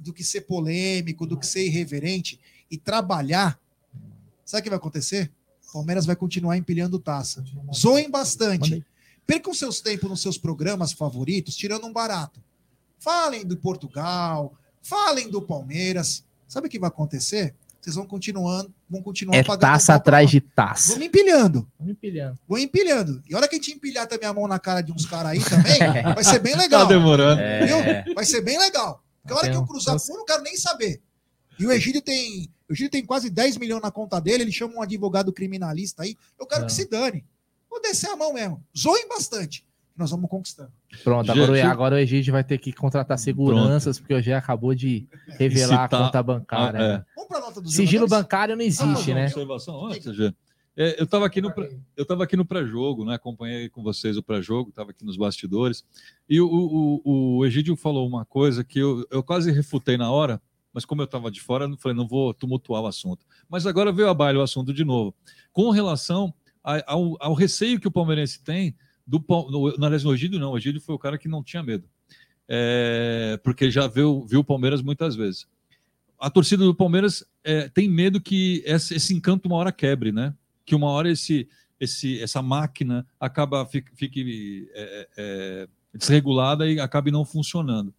do que ser polêmico, do que ser irreverente e trabalhar, sabe o que vai acontecer? O Palmeiras vai continuar empilhando taça. Zoem bastante. Percam seus tempos nos seus programas favoritos, tirando um barato. Falem do Portugal, falem do Palmeiras. Sabe o que vai acontecer? Vocês vão continuando, vão continuar
É
pagando
taça atrás de taça.
Vamos empilhando.
Vamos empilhando.
Vou empilhando. E a hora que a gente empilhar também a mão na cara de uns caras aí também, vai ser bem legal.
Tá demorando.
Viu? Vai ser bem legal. Porque a hora que eu cruzar por, eu não quero nem saber. E o Egídio tem. O Egídio tem quase 10 milhões na conta dele, ele chama um advogado criminalista aí. Eu quero
Não.
que se dane. Vou descer a mão mesmo. Zoem bastante. Nós vamos conquistando.
Pronto, agora, o-
Gente,
agora o Egídio vai ter que contratar seguranças, porque o Gê acabou de revelar
Citar-
a conta bancária.
Ah, é.
né?
Vamos pra nota dos
Sigilo bancário não existe,
Ah,
né?
Observação Gê. É, eu estava aqui no eu estava aqui no pré-jogo, né? Acompanhei com vocês o pré-jogo, estava aqui nos bastidores. E o, o, o Egídio falou uma coisa que eu, eu quase refutei na hora, mas como eu estava de fora, eu falei, não vou tumultuar o assunto. Mas agora veio a baile o assunto de novo. Com relação ao, ao receio que o palmeirense tem do no, na aliás, no Egídio não, o Egídio foi o cara que não tinha medo. É, porque já viu, viu o Palmeiras muitas vezes. A torcida do Palmeiras é, tem medo que esse, esse encanto uma hora quebre, né? Que uma hora esse, esse, essa máquina acaba fique, fique, é, é, desregulada e acabe não funcionando.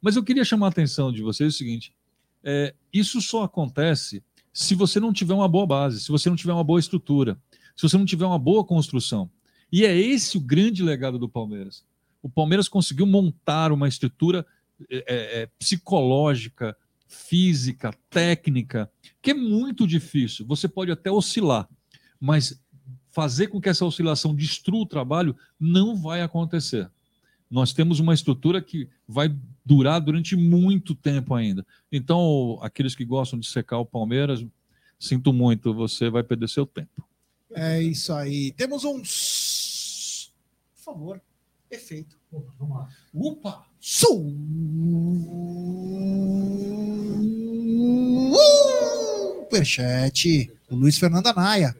Mas eu queria chamar a atenção de vocês o seguinte: é, isso só acontece se você não tiver uma boa base, se você não tiver uma boa estrutura, se você não tiver uma boa construção. E é esse o grande legado do Palmeiras. O Palmeiras conseguiu montar uma estrutura é, é, psicológica, física, técnica, que é muito difícil. Você pode até oscilar, mas fazer com que essa oscilação destrua o trabalho não vai acontecer. Nós temos uma estrutura que vai durar durante muito tempo ainda. Então, aqueles que gostam de secar o Palmeiras, sinto muito, você vai perder seu tempo.
É isso aí. Temos um. Por favor, efeito. Opa! Superchat do Luiz Fernando Anaia.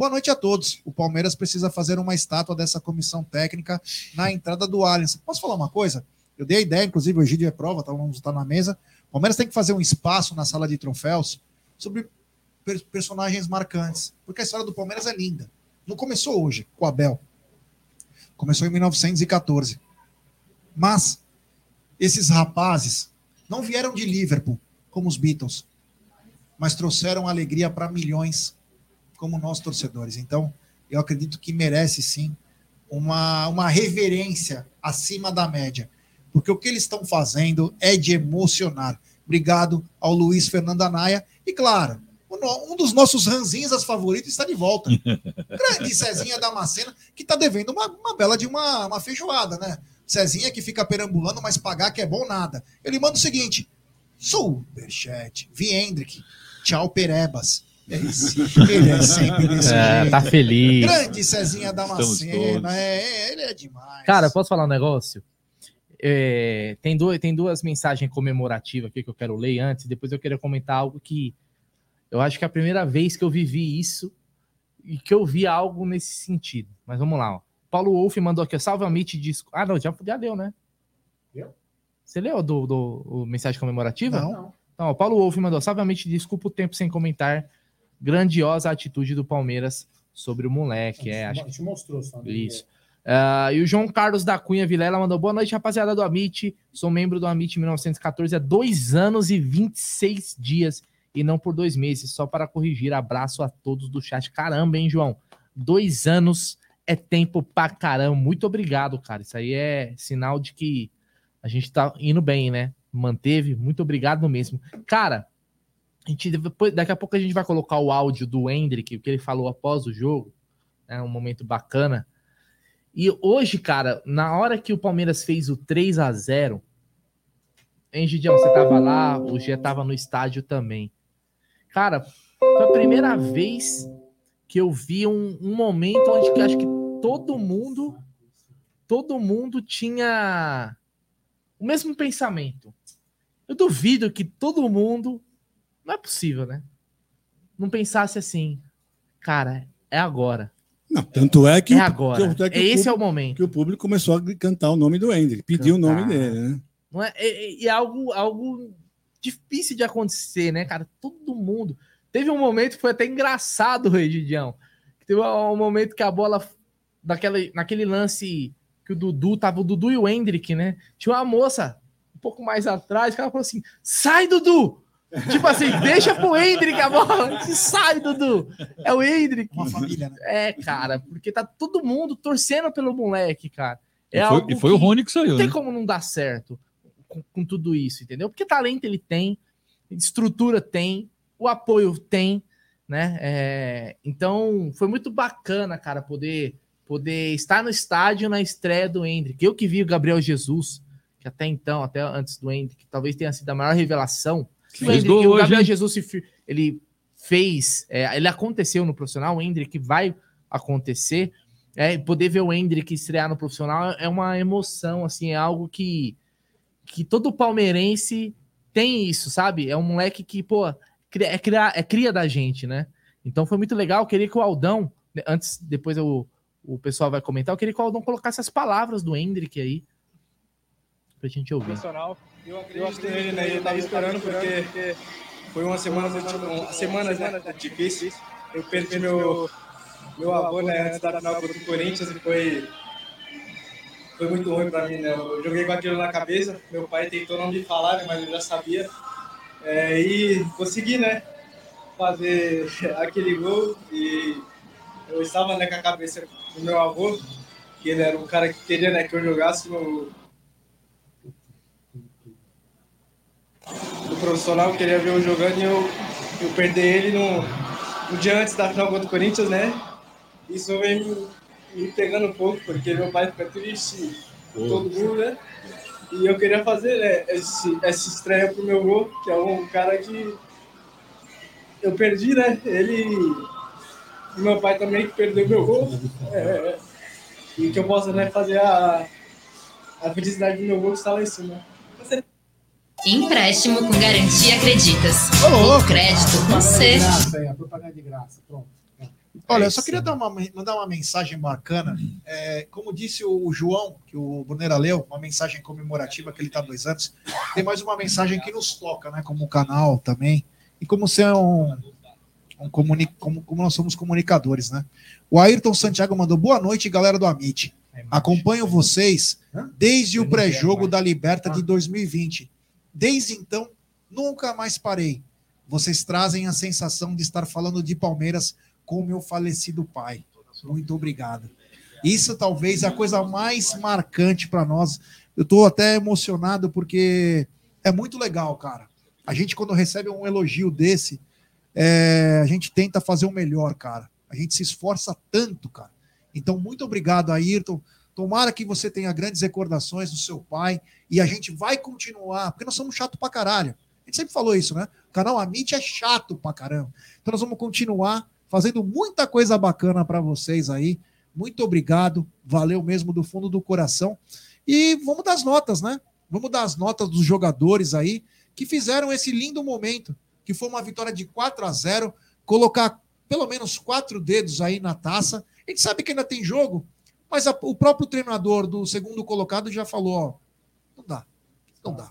Boa noite a todos. O Palmeiras precisa fazer uma estátua dessa comissão técnica na entrada do Allianz. Posso falar uma coisa? Eu dei a ideia, inclusive o Egídio é prova, tá, vamos estar na mesa. O Palmeiras tem que fazer um espaço na sala de troféus sobre per- personagens marcantes, porque a história do Palmeiras é linda. Não começou hoje com o Abel. Começou em 1914. Mas esses rapazes não vieram de Liverpool, como os Beatles, mas trouxeram alegria para milhões, como nós torcedores. Então, eu acredito que merece sim uma, uma reverência acima da média, porque o que eles estão fazendo é de emocionar. Obrigado ao Luiz Fernando Anaia. E claro, um dos nossos ranzinhas favoritos está de volta. Grande Cezinha Damascena, que está devendo uma, uma bela de uma, uma feijoada, né? Cezinha que fica perambulando, mas pagar que é bom nada. Ele manda o seguinte: Superchat, Viendrick, tchau Perebas. É isso. Ele é sempre desse
É,
jeito.
tá feliz.
Grande Cezinha
todos.
é, ele é demais.
Cara, posso falar um negócio? É, tem, duas, tem duas mensagens comemorativas aqui que eu quero ler antes, depois eu quero comentar algo que eu acho que é a primeira vez que eu vivi isso e que eu vi algo nesse sentido. Mas vamos lá, ó. Paulo Wolff mandou aqui, ó, salve Amit disco. Ah, não, já, já deu, né?
Deu?
Você leu do, do, o mensagem comemorativa?
Não.
Então, ó, Paulo Wolff mandou, salve Amit, desculpa o tempo sem comentar. Grandiosa atitude do Palmeiras sobre o moleque. É,
A
acho
gente mostrou só. né?
isso. Uh, e o João Carlos da Cunha Vilela mandou boa noite, rapaziada do Amit. Sou membro do Amit 1914 há dois anos e 26 dias e não por dois meses. Só para corrigir, abraço a todos do chat. Caramba, hein, João? Dois anos é tempo pra caramba. Muito obrigado, cara. Isso aí é sinal de que a gente tá indo bem, né? Manteve. Muito obrigado mesmo. Cara, gente depois, daqui a pouco a gente vai colocar o áudio do Hendrick, o que ele falou após o jogo. É né? um momento bacana. E hoje, cara, na hora que o Palmeiras fez o 3 a 0 Hein, Gidião, você tava lá, o Gê tava no estádio também. Cara, foi a primeira vez que eu vi um, um momento onde que acho que todo mundo, todo mundo tinha o mesmo pensamento. Eu duvido que todo mundo, não é possível, né? Não pensasse assim, cara, é agora.
Não, tanto é que.
É agora. Que, é que Esse
público,
é o momento.
Que o público começou a cantar o nome do Hendrick, pediu cantar. o nome dele, né?
Não é, é, é, algo, algo difícil de acontecer, né, cara? Todo mundo. Teve um momento que foi até engraçado, Regidião. Teve um momento que a bola, daquele, naquele lance que o Dudu, tava o Dudu e o Hendrick, né? Tinha uma moça um pouco mais atrás, que ela falou assim: sai, Dudu! Tipo assim, deixa pro Hendrick a bola. Sai, Dudu. É o Hendrick. Uma família, né? É, cara, porque tá todo mundo torcendo pelo moleque, cara. É
e, foi, e foi o Rony que saiu.
Não tem
né?
como não dar certo com, com, tudo isso, entendeu? Porque talento ele tem, estrutura tem, o apoio tem, né? É, então foi muito bacana, cara, poder poder estar no estádio na estreia do Hendrick. Eu que vi o Gabriel Jesus, que até então, até antes do Hendrick, talvez tenha sido a maior revelação o, Hendrick, o Gabriel Jesus ele fez, é, ele aconteceu no profissional, o Hendrick vai acontecer. É, poder ver o Hendrick estrear no profissional é uma emoção, assim, é algo que, que todo palmeirense tem isso, sabe? É um moleque que, pô, é cria, é cria da gente, né? Então foi muito legal. Eu queria que o Aldão, antes, depois eu, o pessoal vai comentar, eu queria que o Aldão colocasse as palavras do Hendrick aí, pra gente ouvir.
Profissional eu acredito nele, né? Eu tava esperando porque foi uma semana, uma, semanas né, difíceis. Eu perdi meu, meu avô né, antes da final contra o Corinthians e foi, foi muito ruim para mim. Né? Eu joguei com aquilo na cabeça. Meu pai tentou não me falar, né, mas eu já sabia. É, e consegui, né? Fazer aquele gol e eu estava né, com a cabeça do meu avô, que ele era um cara que queria né, que eu jogasse no, profissional, queria ver eu jogando e eu, eu perder ele no, no dia antes da final contra o Corinthians, né? Isso vem me, me pegando um pouco, porque meu pai fica triste, todo mundo, né? E eu queria fazer né, esse, essa estreia pro meu gol, que é um cara que eu perdi, né? Ele e meu pai também que perdeu meu gol. É, e que eu possa né, fazer a, a felicidade do meu gol que está lá em cima.
Empréstimo com garantia acreditas. O crédito com C.
propaganda de graça, pronto. Olha, eu só queria dar uma, mandar uma mensagem bacana. É, como disse o João, que o Brunera leu, uma mensagem comemorativa que ele está há dois anos. Tem mais uma mensagem que nos toca, né? Como canal também. E como ser um. um comuni, como, como nós somos comunicadores, né? O Ayrton Santiago mandou boa noite, galera do Amit. Acompanho vocês desde o pré-jogo da Liberta de 2020 Desde então, nunca mais parei. Vocês trazem a sensação de estar falando de Palmeiras com meu falecido pai. Muito obrigado. Isso talvez é a coisa mais marcante para nós. Eu estou até emocionado porque é muito legal, cara. A gente, quando recebe um elogio desse, é, a gente tenta fazer o melhor, cara. A gente se esforça tanto, cara. Então, muito obrigado, Ayrton. Tomara que você tenha grandes recordações do seu pai e a gente vai continuar, porque nós somos chato pra caralho. A gente sempre falou isso, né? O canal Amit é chato pra caramba. Então nós vamos continuar fazendo muita coisa bacana para vocês aí. Muito obrigado, valeu mesmo do fundo do coração. E vamos dar as notas, né? Vamos dar as notas dos jogadores aí que fizeram esse lindo momento, que foi uma vitória de 4 a 0, colocar pelo menos quatro dedos aí na taça. A gente sabe que ainda tem jogo, mas a, o próprio treinador do segundo colocado já falou: ó, não dá. Não dá.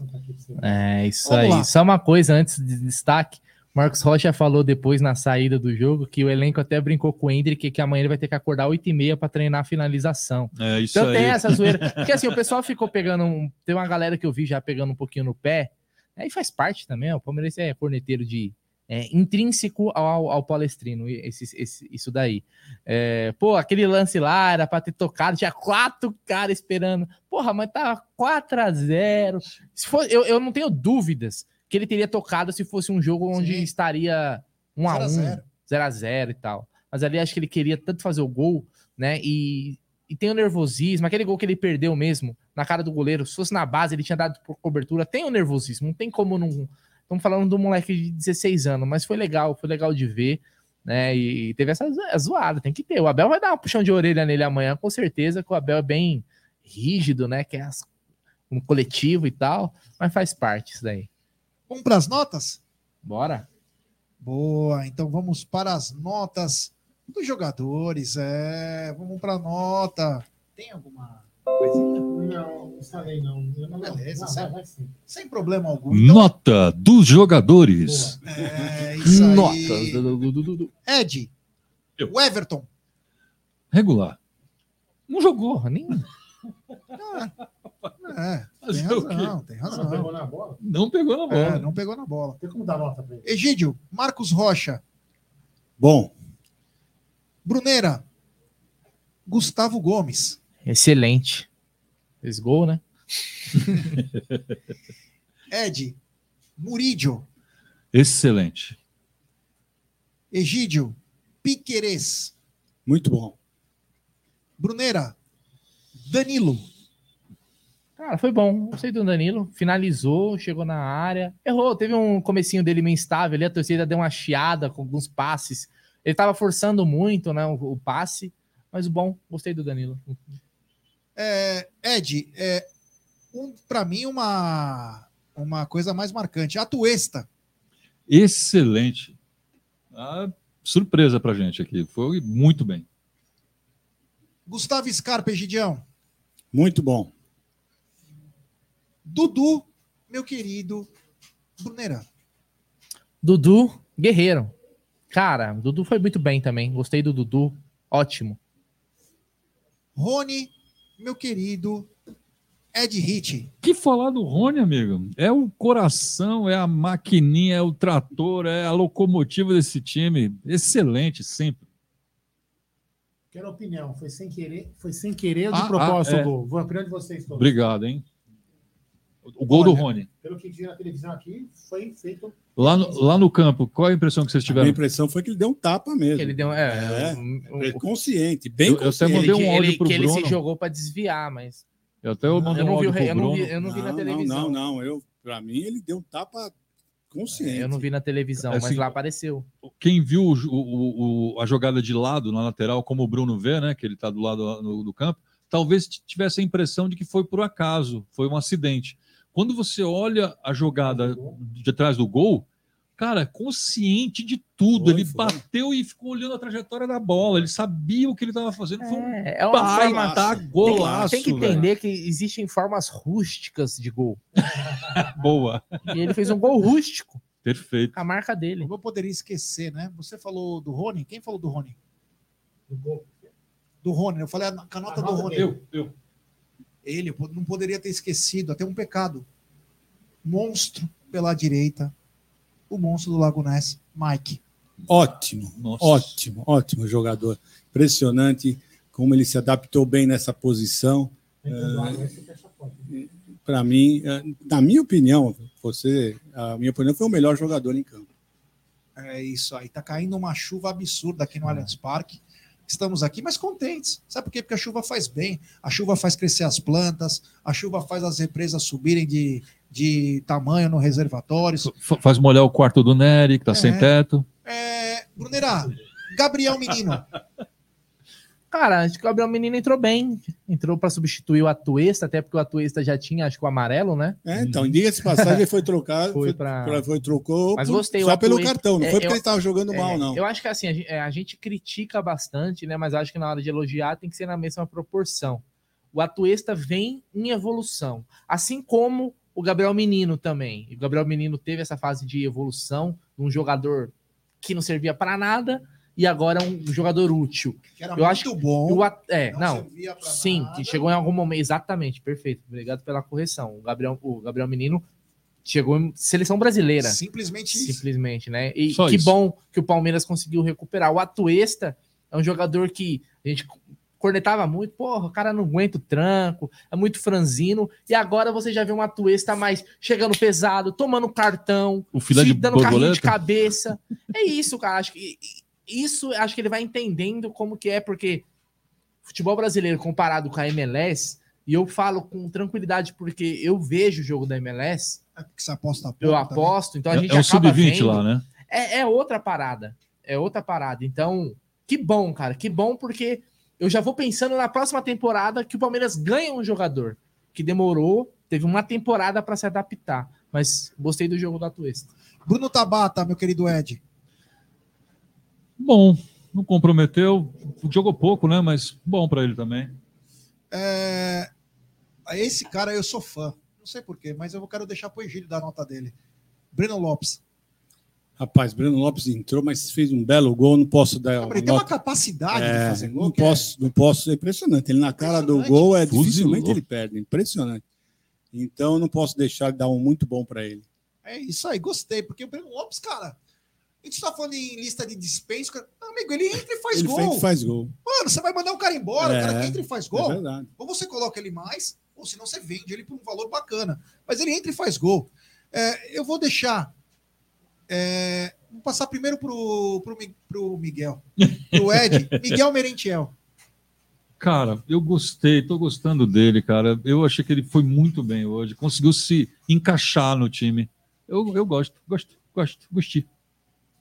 É, isso Vamos aí. Lá. Só uma coisa antes de destaque. O Marcos Rocha falou depois na saída do jogo que o elenco até brincou com o Hendrick que amanhã ele vai ter que acordar 8h30 para treinar a finalização.
É isso
então
aí.
tem essa zoeira. Porque assim, o pessoal ficou pegando. Um, tem uma galera que eu vi já pegando um pouquinho no pé. Aí faz parte também. ó, O Palmeiras é corneteiro de. É, intrínseco ao, ao palestrino, esse, esse- isso daí. É, pô, aquele lance lá era pra ter tocado, tinha quatro caras esperando. Porra, mas tava 4 a 0 se for, eu, eu não tenho dúvidas que ele teria tocado se fosse um jogo onde estaria 1 a 1
0 a 0.
0 a 0 e tal. Mas ali acho que ele queria tanto fazer o gol, né? E, e tem o nervosismo, aquele gol que ele perdeu mesmo na cara do goleiro. Se fosse na base, ele tinha dado por cobertura. Tem o nervosismo, não tem como não. Estamos falando do moleque de 16 anos, mas foi legal, foi legal de ver, né? E teve essa zo- zoada, tem que ter. O Abel vai dar um puxão de orelha nele amanhã, com certeza, que o Abel é bem rígido, né? Que é as- um coletivo e tal, mas faz parte isso daí.
Vamos para as notas?
Bora.
Boa, então vamos para as notas dos jogadores. É, vamos para a nota. Tem alguma coisinha?
Não, não instalei não.
Beleza,
Não,
sem,
vai,
sem problema algum. Então,
Nota dos jogadores.
é isso aí.
Do-
Ed, o Everton.
Regular.
Não jogou, nem.
É, tem razão, tem razão.
Não pegou na bola?
Não pegou na bola.
É, não pegou na bola.
Tem como dar nota pra ele?
Egídio, Marcos Rocha,
Bom,
Bruneira, Gustavo Gomes,
Excelente. Fez gol, né?
Ed, Murídio,
Excelente.
Egídio, Piquerez,
muito bom.
Bruneira, Danilo,
Cara, foi bom. Gostei do Danilo. Finalizou, chegou na área. Errou. Teve um comecinho dele meio instável ali. A torcida deu uma chiada com alguns passes. Ele tava forçando muito, né? O, o passe. Mas bom, gostei do Danilo.
É, Ed, é, um, para mim uma, uma coisa mais marcante, a Tuesta.
Excelente. Ah, surpresa pra gente aqui. Foi muito bem.
Gustavo Scarpa, Egidião.
Muito bom.
Dudu, meu querido Bruneira.
Dudu, guerreiro. Cara, Dudu foi muito bem também. Gostei do Dudu. Ótimo.
Rony, meu querido Ed Hit.
Que falar do Rony, amigo? É o coração, é a maquininha, é o trator, é a locomotiva desse time. Excelente, sempre.
Quero opinião. Foi sem querer, foi sem querer ou de
Ah,
propósito
ah, é.
Vou opinião de vocês todos.
Obrigado, hein? O gol do
Olha,
Rony.
Pelo que vi na televisão aqui, foi feito.
Lá no, lá no campo, qual a impressão que vocês
A
tiveram?
minha impressão foi que ele deu um tapa mesmo.
Ele deu. É,
É, consciente, bem
Eu- eu até
consciente.
mandei um
ele,
áudio pro
que ele se
Bruno.
jogou pra desviar, mas.
Eu até mandei
eu
um
não vi,
áudio
o
pro
eu não vi,
Bruno.
eu não vi na
Não,
televisão.
Não, não, eu, pra mim ele deu um tapa consciente.
Eu não vi na televisão,
Assim,
mas lá apareceu.
Quem viu o, o- o- a jogada de lado na lateral, como o Bruno vê, né? Que ele tá do lado do campo, talvez tivesse a impressão de que foi por acaso, foi um acidente. Quando você olha a jogada de trás do gol, cara, consciente de tudo.
Foi,
ele
foi.
bateu e ficou olhando a trajetória da bola. Ele sabia o que ele estava fazendo. Foi um
É uma forma.
baita
Tem que-
golaço.
tem que
velho.
entender que existem formas rústicas de gol.
Boa.
E ele fez um gol rústico.
Perfeito.
A marca dele.
Como eu poderia esquecer, né? Você falou do Rony? Quem falou do Rony? Do Rony, eu falei a com a nota do Rony.
Eu, eu.
Ele eu não poderia ter esquecido, até um pecado. Monstro pela direita, o monstro do Lago Ness, Mike.
Ótimo,
Nossa.
ótimo, ótimo jogador. Impressionante como ele se adaptou bem nessa posição. Para mim, eh, na minha opinião, você, a minha opinião foi o melhor jogador em campo.
É isso aí. Tá caindo uma chuva absurda aqui no Allianz Parque. Estamos aqui, mas contentes. Sabe por quê? Porque a chuva faz bem. A chuva faz crescer as plantas, a chuva faz as represas subirem de, de tamanho no reservatórios.
Fa- Faz molhar o quarto do Nery, que tá sem
É.
teto.
É, Brunerá, Gabriel Menino.
Cara, acho que o Gabriel Menino entrou bem. Entrou para substituir o Atuesta, até porque o Atuesta já tinha, acho que o amarelo, né?
É, então, em dias passagem ele foi trocado,
Foi
foi,
pra-
pra- foi trocou
Mas
por-
gostei.
só pelo cartão, não
é,
foi porque
eu-
ele estava jogando mal,
é,
não.
Eu acho que assim, a gente, é, a gente critica bastante, né? Mas acho que na hora de elogiar tem que ser na mesma proporção. O Atuesta vem em evolução, assim como o Gabriel Menino também. O Gabriel Menino teve essa fase de evolução um jogador que não servia para nada e agora é um jogador útil.
Que era
eu
muito
acho que
bom,
o at- é,
não
não, sim, que chegou em algum momento exatamente, perfeito. Obrigado pela correção. O Gabriel, o Gabriel Menino chegou em seleção brasileira.
Simplesmente isso.
Simplesmente, né? E
Só
que
isso.
bom que o Palmeiras conseguiu recuperar. O Atuesta é um jogador que a gente cornetava muito, porra, o cara não aguenta o tranco, é muito franzino, e agora você já vê um Atuesta mais chegando pesado, tomando cartão,
O filé de
dando carrinho de
borboleta?
cabeça. É isso, cara. Acho que isso acho que ele vai entendendo como que é, porque futebol brasileiro comparado com a MLS, e eu falo com tranquilidade porque eu vejo o jogo da MLS,
É porque você aposta
eu
também.
aposto, então a
É-
gente
é um
acaba
sub-20
vendo.
lá, né?
É, é outra parada. É outra parada. Então, que bom, cara. Que bom, porque eu já vou pensando na próxima temporada que o Palmeiras ganha um jogador que demorou, teve uma temporada para se adaptar. Mas gostei do jogo do Atuesta.
Bruno Tabata, meu querido Ed.
Bom, não comprometeu, jogou pouco, né? Mas bom pra ele também.
É... Esse cara eu sou fã. Não sei porquê, mas eu quero deixar pro Egílio dar a nota dele. Breno Lopes.
Rapaz, Breno Lopes entrou, mas fez um belo gol. Não posso dar.
Ele tem uma capacidade de
É,
fazer gol.
não
é-
posso, não posso. É impressionante. Ele na cara do gol é
Fuzilou.
dificilmente ele perde. Impressionante. Então eu não posso deixar de dar um muito bom para ele.
É isso aí, gostei, porque o Breno Lopes, cara, a gente tá falando em lista de dispensa, cara, amigo, ele entra e faz
ele
gol.
fez e faz gol.
Mano, você vai mandar o cara embora, o cara
É,
que entra e faz
é
gol.
verdade.
ou você coloca ele mais, ou senão você vende ele por um valor bacana. Mas ele entra e faz gol. É, eu vou deixar. é, vou passar primeiro pro, pro, pro Miguel. Pro Ed, Miguel Merentiel.
Cara, eu gostei, tô gostando dele, cara. Eu achei que ele foi muito bem hoje, conseguiu se encaixar no time. Eu, eu gosto, gosto, gosto, gostei.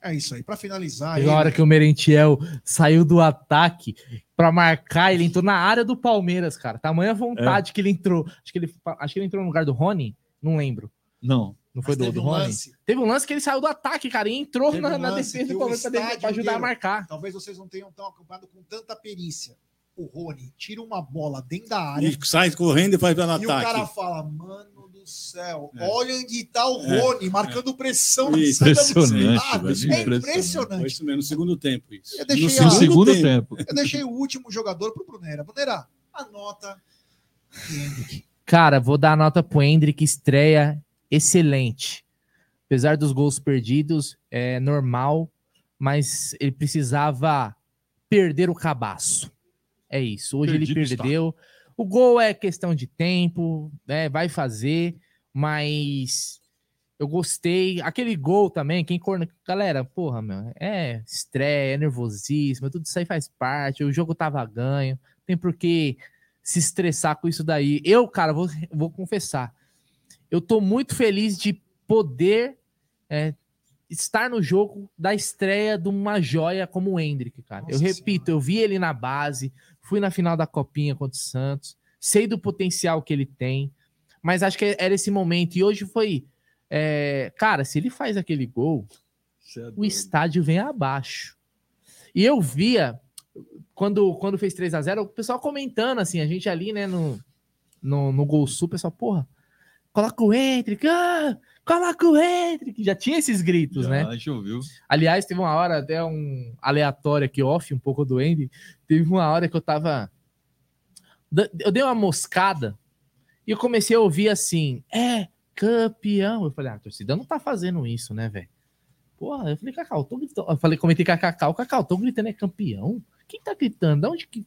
É isso aí, para finalizar.
Teve uma hora que o Merentiel saiu do ataque pra marcar, ele entrou na área do Palmeiras, cara. Tamanha vontade que ele entrou. Acho que ele, acho que ele entrou no lugar do Rony, não lembro.
Não.
Não foi do,
teve
do
um
Rony?
lance.
Teve um lance que ele saiu do ataque, cara, e entrou
Teve
na, na defesa do
o
Palmeiras pra ajudar a marcar.
Talvez vocês não tenham tão acompanhado com tanta perícia. O Rony tira uma bola dentro da área.
E sai correndo e faz pelo
E o cara
ataque.
fala, mano do céu,
É.
olha onde tá o
É,
Rony, marcando pressão
Isso.
Impressionante, velho,
É
impressionante.
impressionante.
Foi isso mesmo, no segundo tempo. Isso.
Eu deixei,
no
a-
segundo tempo.
eu deixei o último jogador pro Brunera. Brunera, anota Hendrick.
Cara, vou dar a nota pro Hendrick, estreia excelente. Apesar dos gols perdidos, é normal, mas ele precisava perder o cabaço. É isso. Hoje
Perdido
ele
está.
O gol é questão de tempo, né? Vai fazer, mas eu gostei. Aquele gol também, quem corna. Galera, porra, meu, é estreia, é nervosismo, tudo isso aí faz parte. O jogo tava ganho, tem por que se estressar com isso daí. Eu, cara, vou, vou confessar, eu tô muito feliz de poder é, estar no jogo da estreia de uma joia como o Hendrick, cara. eu repito, eu vi ele na base, fui na final da Copinha contra o Santos, sei do potencial que ele tem, mas acho que era esse momento. E hoje foi. é, cara, se ele faz aquele gol, o estádio vem abaixo. E eu via, quando, quando fez 3 a 0 o pessoal comentando, assim, a gente ali, né, no, no, no Gol Sul, o pessoal, porra, coloca o Hendrick, ah, coloca o Hendrick. Já tinha esses gritos, né?
Ah, choveu.
Aliás, teve uma hora, até um aleatório aqui, off, um pouco do Andy. Teve uma hora que eu tava. Eu dei uma moscada e eu comecei a ouvir assim: é campeão. Eu falei, ah, a torcida não tá fazendo isso, né, velho? Porra, eu falei, Cacau, tô gritando. Eu falei, comentei com a Cacau, Cacau, tô gritando, é campeão? Quem tá gritando? De onde que.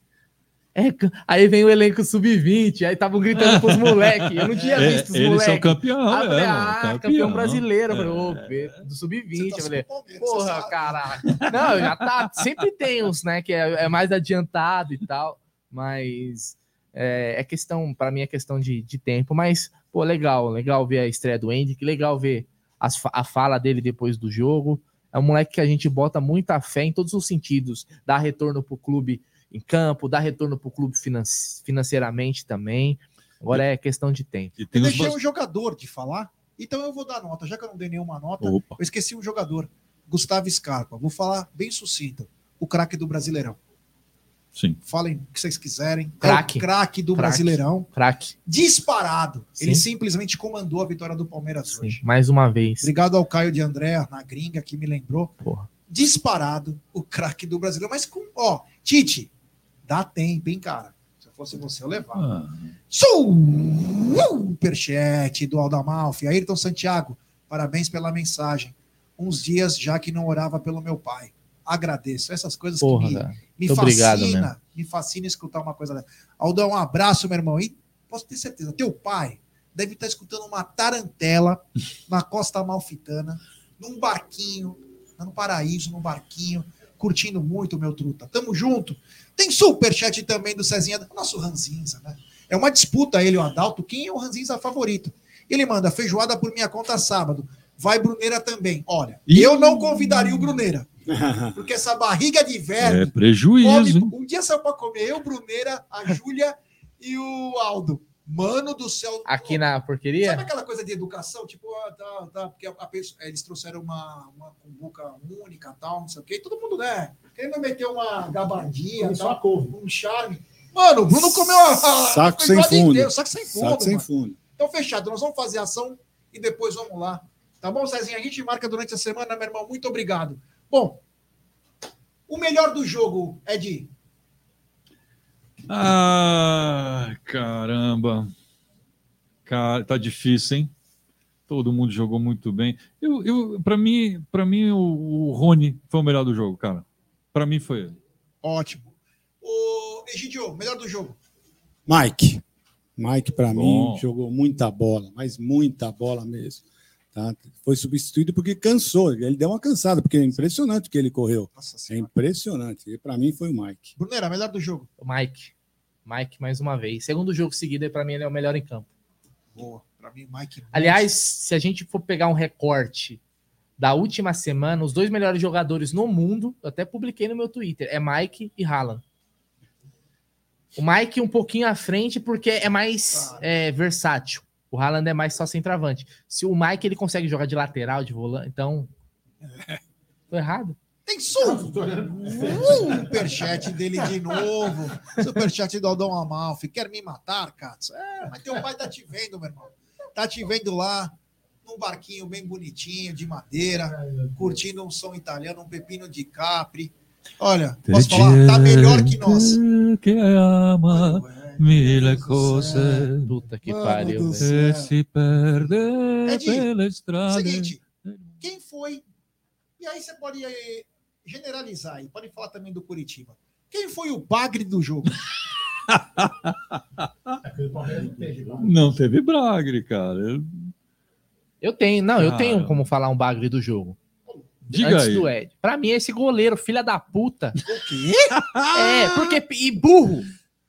É, aí vem o elenco sub-20, aí estavam gritando pros moleques. Eu não tinha
É,
visto os
eles
moleques.
são campeão,
falei,
é,
ah, campeão,
campeão.
brasileiro. Eu falei,
É.
ô, Pedro, do sub-20. Eu falei, porra, caraca. Não, já tá. Sempre tem uns, né, que é, é mais adiantado e tal, mas é, é questão, para mim, é questão de, de tempo. Mas, pô, legal, legal ver a estreia do Hendrick, legal ver as a fala dele depois do jogo. É um moleque que a gente bota muita fé em todos os sentidos. Dá retorno pro clube em campo, dá retorno pro clube finan- financeiramente também. Agora é questão de tempo.
E
Eu deixei um jogador de falar, então eu vou dar nota. Já que eu não dei nenhuma nota,
Opa.
eu esqueci um jogador, Gustavo Scarpa. Vou falar bem sucinto. O craque do Brasileirão.
Sim.
Falem o que vocês quiserem.
Craque.
É o craque do
Craque.
Brasileirão.
Craque.
Disparado. Ele
Sim.
simplesmente comandou a vitória do Palmeiras hoje.
Mais uma vez.
Obrigado ao Caio de André, na gringa, que me lembrou.
Porra.
Disparado o craque do Brasileirão. Mas com, ó, Tite, dá tempo, hein, cara? Se eu fosse você, eu levava. Superchat do Aldamalfi. Ayrton Santiago, parabéns pela mensagem. Uns dias já que não orava pelo meu pai. Agradeço. Essas coisas
Porra,
que me,
cara.
me
Muito
fascina. Me fascina escutar uma coisa dessa. Aldão, um abraço, meu irmão. E posso ter certeza, teu pai deve estar escutando uma tarantela na Costa Amalfitana, num barquinho, no paraíso, num barquinho, curtindo muito, meu truta. Tamo junto. Tem superchat também do Cezinha, nosso Ranzinza, né? É uma disputa ele e o Adalto, quem é o Ranzinza favorito? Ele manda feijoada por minha conta sábado. Vai Bruneira também. Olha, eu não convidaria o Bruneira, porque essa barriga de verme
É prejuízo.
come- um dia saiu pra comer eu, Bruneira, a Júlia e o Aldo. Mano do céu.
Aqui na porqueria?
Sabe aquela coisa de educação? Tipo, ah, tá, tá, porque a, a pessoa- eles trouxeram uma, uma cumbuca única tal, não sei o quê. e Todo mundo, né? Querendo meter uma gabardinha, tal, um charme. Mano, o Bruno comeu a. a
Saco sem fundo.
inteira, Saco sem fundo.
Saco sem fundo.
Então, fechado. Nós vamos fazer a ação e depois vamos lá. Tá bom, Cezinha? A gente marca durante a semana, meu irmão. Muito obrigado. Bom, o melhor do jogo, Ed.
Ah, caramba. Cara, tá difícil, hein? Todo mundo jogou muito bem. Eu, eu, para mim, para mim o, o Rony foi o melhor do jogo, cara. Para mim foi ele.
Ótimo. O Egidio, melhor do jogo.
Mike. Mike, para mim, jogou muita bola, mas muita bola mesmo. Tá? Foi substituído porque cansou. Ele deu uma cansada, porque é impressionante o que ele correu. é impressionante. E para mim foi o Mike.
Bruneira, melhor do jogo.
O Mike. Mike, mais uma vez. Segundo jogo seguido, para mim, ele é o melhor em campo.
Boa. Pra mim, Mike.
Aliás, se a gente for pegar um recorte da última semana, os dois melhores jogadores no mundo, eu até publiquei no meu Twitter, é Mike e Haaland. O Mike um pouquinho à frente porque é mais é, versátil. O Haaland é mais só centroavante. Se o Mike ele consegue jogar de lateral, de volante, então tô errado.
Tem. Superchat dele de novo. Superchat do Aldão Amalfi. Quer me matar, Katz? É, mas teu pai tá te vendo, meu irmão. Tá te vendo lá, num barquinho bem bonitinho, de madeira, curtindo um som italiano, um pepino de capri. Olha, posso falar? Tá melhor que nós.
Que ama mille cose.
Puta que
Mano
pariu.
se perde
Ed,
pela estrada.
Seguinte, quem foi? E aí você pode eh, generalizar aí, pode falar também do Curitiba. Quem foi o bagre do jogo?
Não teve Bragre, cara. Eu-
Eu tenho, não, eu
Cara.
tenho como falar um bagre do jogo.
Diga
Antes
aí.
do Ed. Pra mim, esse goleiro, filha da puta.
O quê?
É, porque. E burro.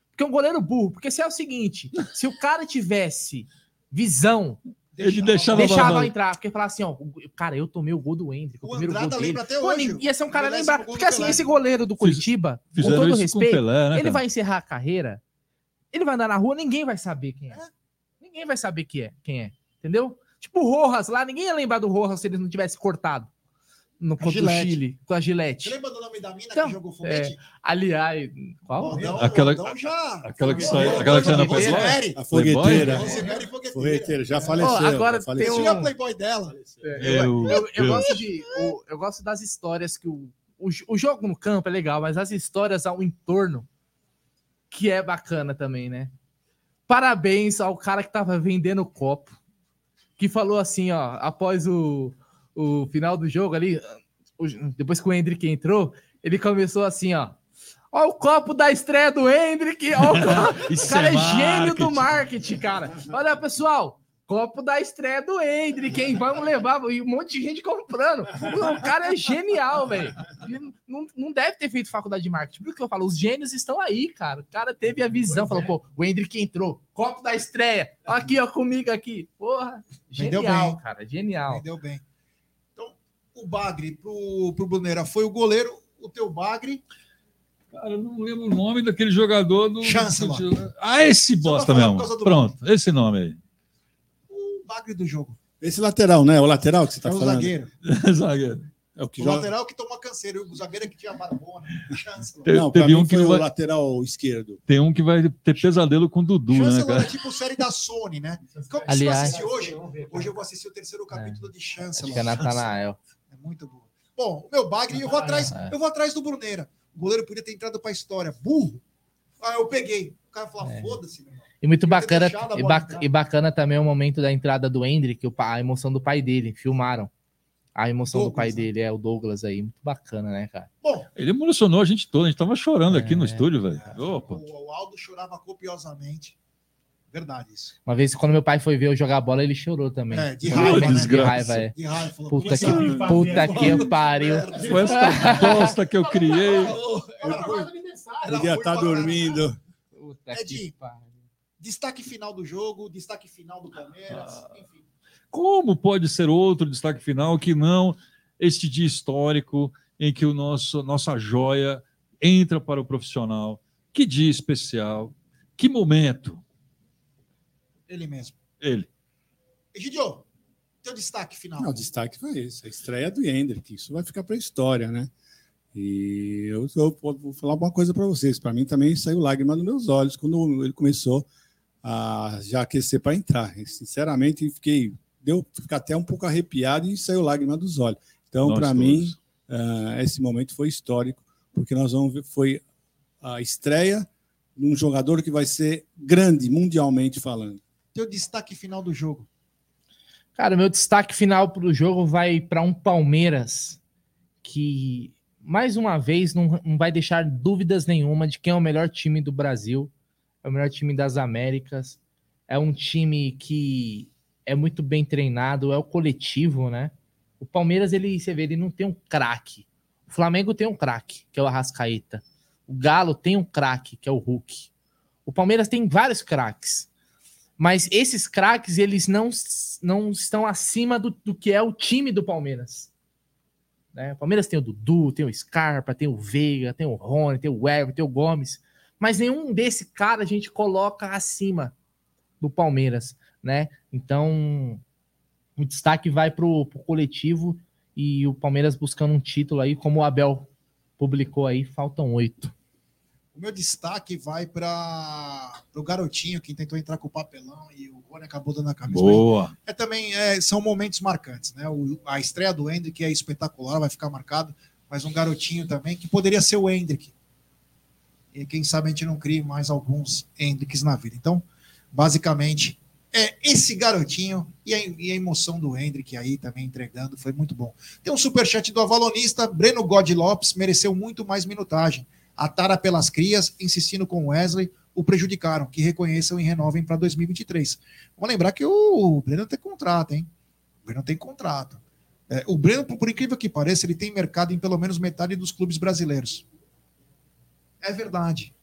Porque é um goleiro burro. Porque se é o seguinte: se o cara tivesse visão.
Ele deixava,
Deixava entrar, porque falar assim, ó, cara, eu tomei o gol do Hendrick, o,
O
primeiro
Andrada
gol dele.
lembra até
Pô,
hoje,
ia ser um cara lembrar, porque assim, esse goleiro do Curitiba, com
fizeram
todo
isso com
respeito,
Pelé, né,
ele vai encerrar a carreira, ele vai andar na rua, ninguém vai saber quem é. Ninguém vai saber quem é, quem é, entendeu? Tipo o Rojas lá, ninguém ia lembrar do Rojas se ele não tivesse cortado no contra o. Chile, com a Gillette.
Você lembra do nome da mina
Então,
que jogou foguete?
É, aliás, qual?
Aquela-
já.
Aquela que sai, aquela que sai na
Rosemary.
Playboy?
A fogueteira.
Rosemary fogueteira.
Já faleceu.
Agora
já faleceu.
tem
Tinha a Playboy dela.
Eu,
Meu
eu- eu gosto de, eu gosto das histórias que o, o, o jogo no campo é legal, mas as histórias ao entorno que é bacana também, né? Parabéns ao cara que tava vendendo copo, que falou assim, ó, após o, o final do jogo ali, depois que o Hendrick entrou, ele começou assim, ó. Ó o copo da estreia do Hendrick. Ó, o o cara
é
é, gênio do
marketing,
cara. Olha, pessoal, copo da estreia do Hendrick, hein? Vamos levar. E um monte de gente comprando. O cara é genial, velho. Não, não deve ter feito faculdade de marketing. Por isso que eu falo, os gênios estão aí, cara. O cara teve a visão, falou, pô, o Hendrick entrou. Copo da estreia. Aqui, ó, comigo aqui. Porra, genial,
bem.
cara. Genial.
Entendeu bem. Então, o Bagre pro, pro Bruneira foi o goleiro, o teu Bagre.
Cara, eu não lembro o nome daquele jogador do.
Chancellor.
Ah, esse bosta mesmo. Pronto, esse nome aí.
O Bagre do jogo.
Esse lateral, né? O lateral que você tá
é o
falando.
zagueiro.
Zagueiro.
É o que
o
joga-
lateral que tomou a canseira, o zagueiro que tinha barbona.
Te-
Não, pra
teve
mim
um que
foi o
vai-
lateral esquerdo.
Tem um que vai ter pesadelo com o Dudu, né,
Chancellor
cara?
é tipo série da Sony, né? Como
Aliás-
você vai assistir hoje? Hoje eu vou assistir o terceiro capítulo de Chancellor.
Acho que é Natanael.
É muito bom. Bom, o meu bagre, eu vou atrás,
É.
eu vou atrás do Bruneira. O goleiro podia ter entrado para a história. Burro. Ah, eu peguei. O cara falou,
É.
foda-se, meu irmão.
E muito bacana, e, ba-
entrar.
e bacana também o momento da entrada do Hendrick, o a emoção do pai dele. Filmaram a emoção do pai dele, é o Douglas aí. Muito bacana, né, cara?
Bom,
Ele emocionou a gente toda, a gente tava chorando aqui
É.
no estúdio, velho. Opa.
o Aldo chorava copiosamente. Verdade isso.
Uma vez, quando meu pai foi ver eu jogar bola, ele chorou também.
É, de raiva,
ele-
né?
De raiva, é.
De raiva, falou,
Puta
"Puta
que,
que
puta que pariu.
Foi essa bosta que eu criei.
Podia estar dormindo.
É de destaque final do jogo, destaque final do Palmeiras.
Ah.
enfim.
Como pode ser outro destaque final que não este dia histórico em que o nosso nossa joia entra para o profissional? Que dia especial, que momento.
Ele mesmo.
Ele.
Egidio, teu destaque final.
Não, o destaque foi esse, a estreia do Hendrick. Isso vai ficar para a história, né? E eu, eu vou falar uma coisa para vocês. Para mim também saiu lágrima nos meus olhos quando ele começou a já aquecer para entrar. E, sinceramente, fiquei deu ficar até um pouco arrepiado e saiu lágrima dos olhos. Então, para mim, ah, esse momento foi histórico, porque nós vamos ver foi a estreia de um jogador que vai ser grande mundialmente falando.
Teu destaque final do jogo.
Cara, meu destaque final pro jogo vai para um Palmeiras que, mais uma vez, não, não vai deixar dúvidas nenhuma de quem é o melhor time do Brasil, é o melhor time das Américas, é um time que é muito bem treinado, é o coletivo, né? O Palmeiras, ele, você vê, ele não tem um craque. O Flamengo tem um craque, que é o Arrascaeta. O Galo tem um craque, que é o Hulk. O Palmeiras tem vários craques. Mas esses craques, eles não, não estão acima do, do que é o time do Palmeiras. Né? O Palmeiras tem o Dudu, tem o Scarpa, tem o Veiga, tem o Rony, tem o Everton, tem o Gomes. Mas nenhum desse cara a gente coloca acima do Palmeiras, né? Então, o destaque vai pro, pro coletivo e o Palmeiras buscando um título aí, como o Abel publicou aí, faltam oito.
O meu destaque vai para o garotinho que tentou entrar com o papelão e o Rony acabou dando a camisa.
Boa.
É também é, são momentos marcantes, né? O- a estreia do Hendrick é espetacular, vai ficar marcado, mas um garotinho também que poderia ser o Hendrick. E quem sabe a gente não crie mais alguns Hendricks na vida. Então, basicamente, é esse garotinho e a, e a emoção do Hendrick aí também entregando foi muito bom. Tem um superchat do Avalonista, Breno God Lopes mereceu muito mais minutagem. A tara pelas crias, insistindo com Wesley, o prejudicaram. Que reconheçam e renovem para 2023. Vamos lembrar que o Breno tem contrato, hein? O Breno tem contrato. É, o Breno, por incrível que pareça, ele tem mercado em pelo menos metade dos clubes brasileiros. É verdade.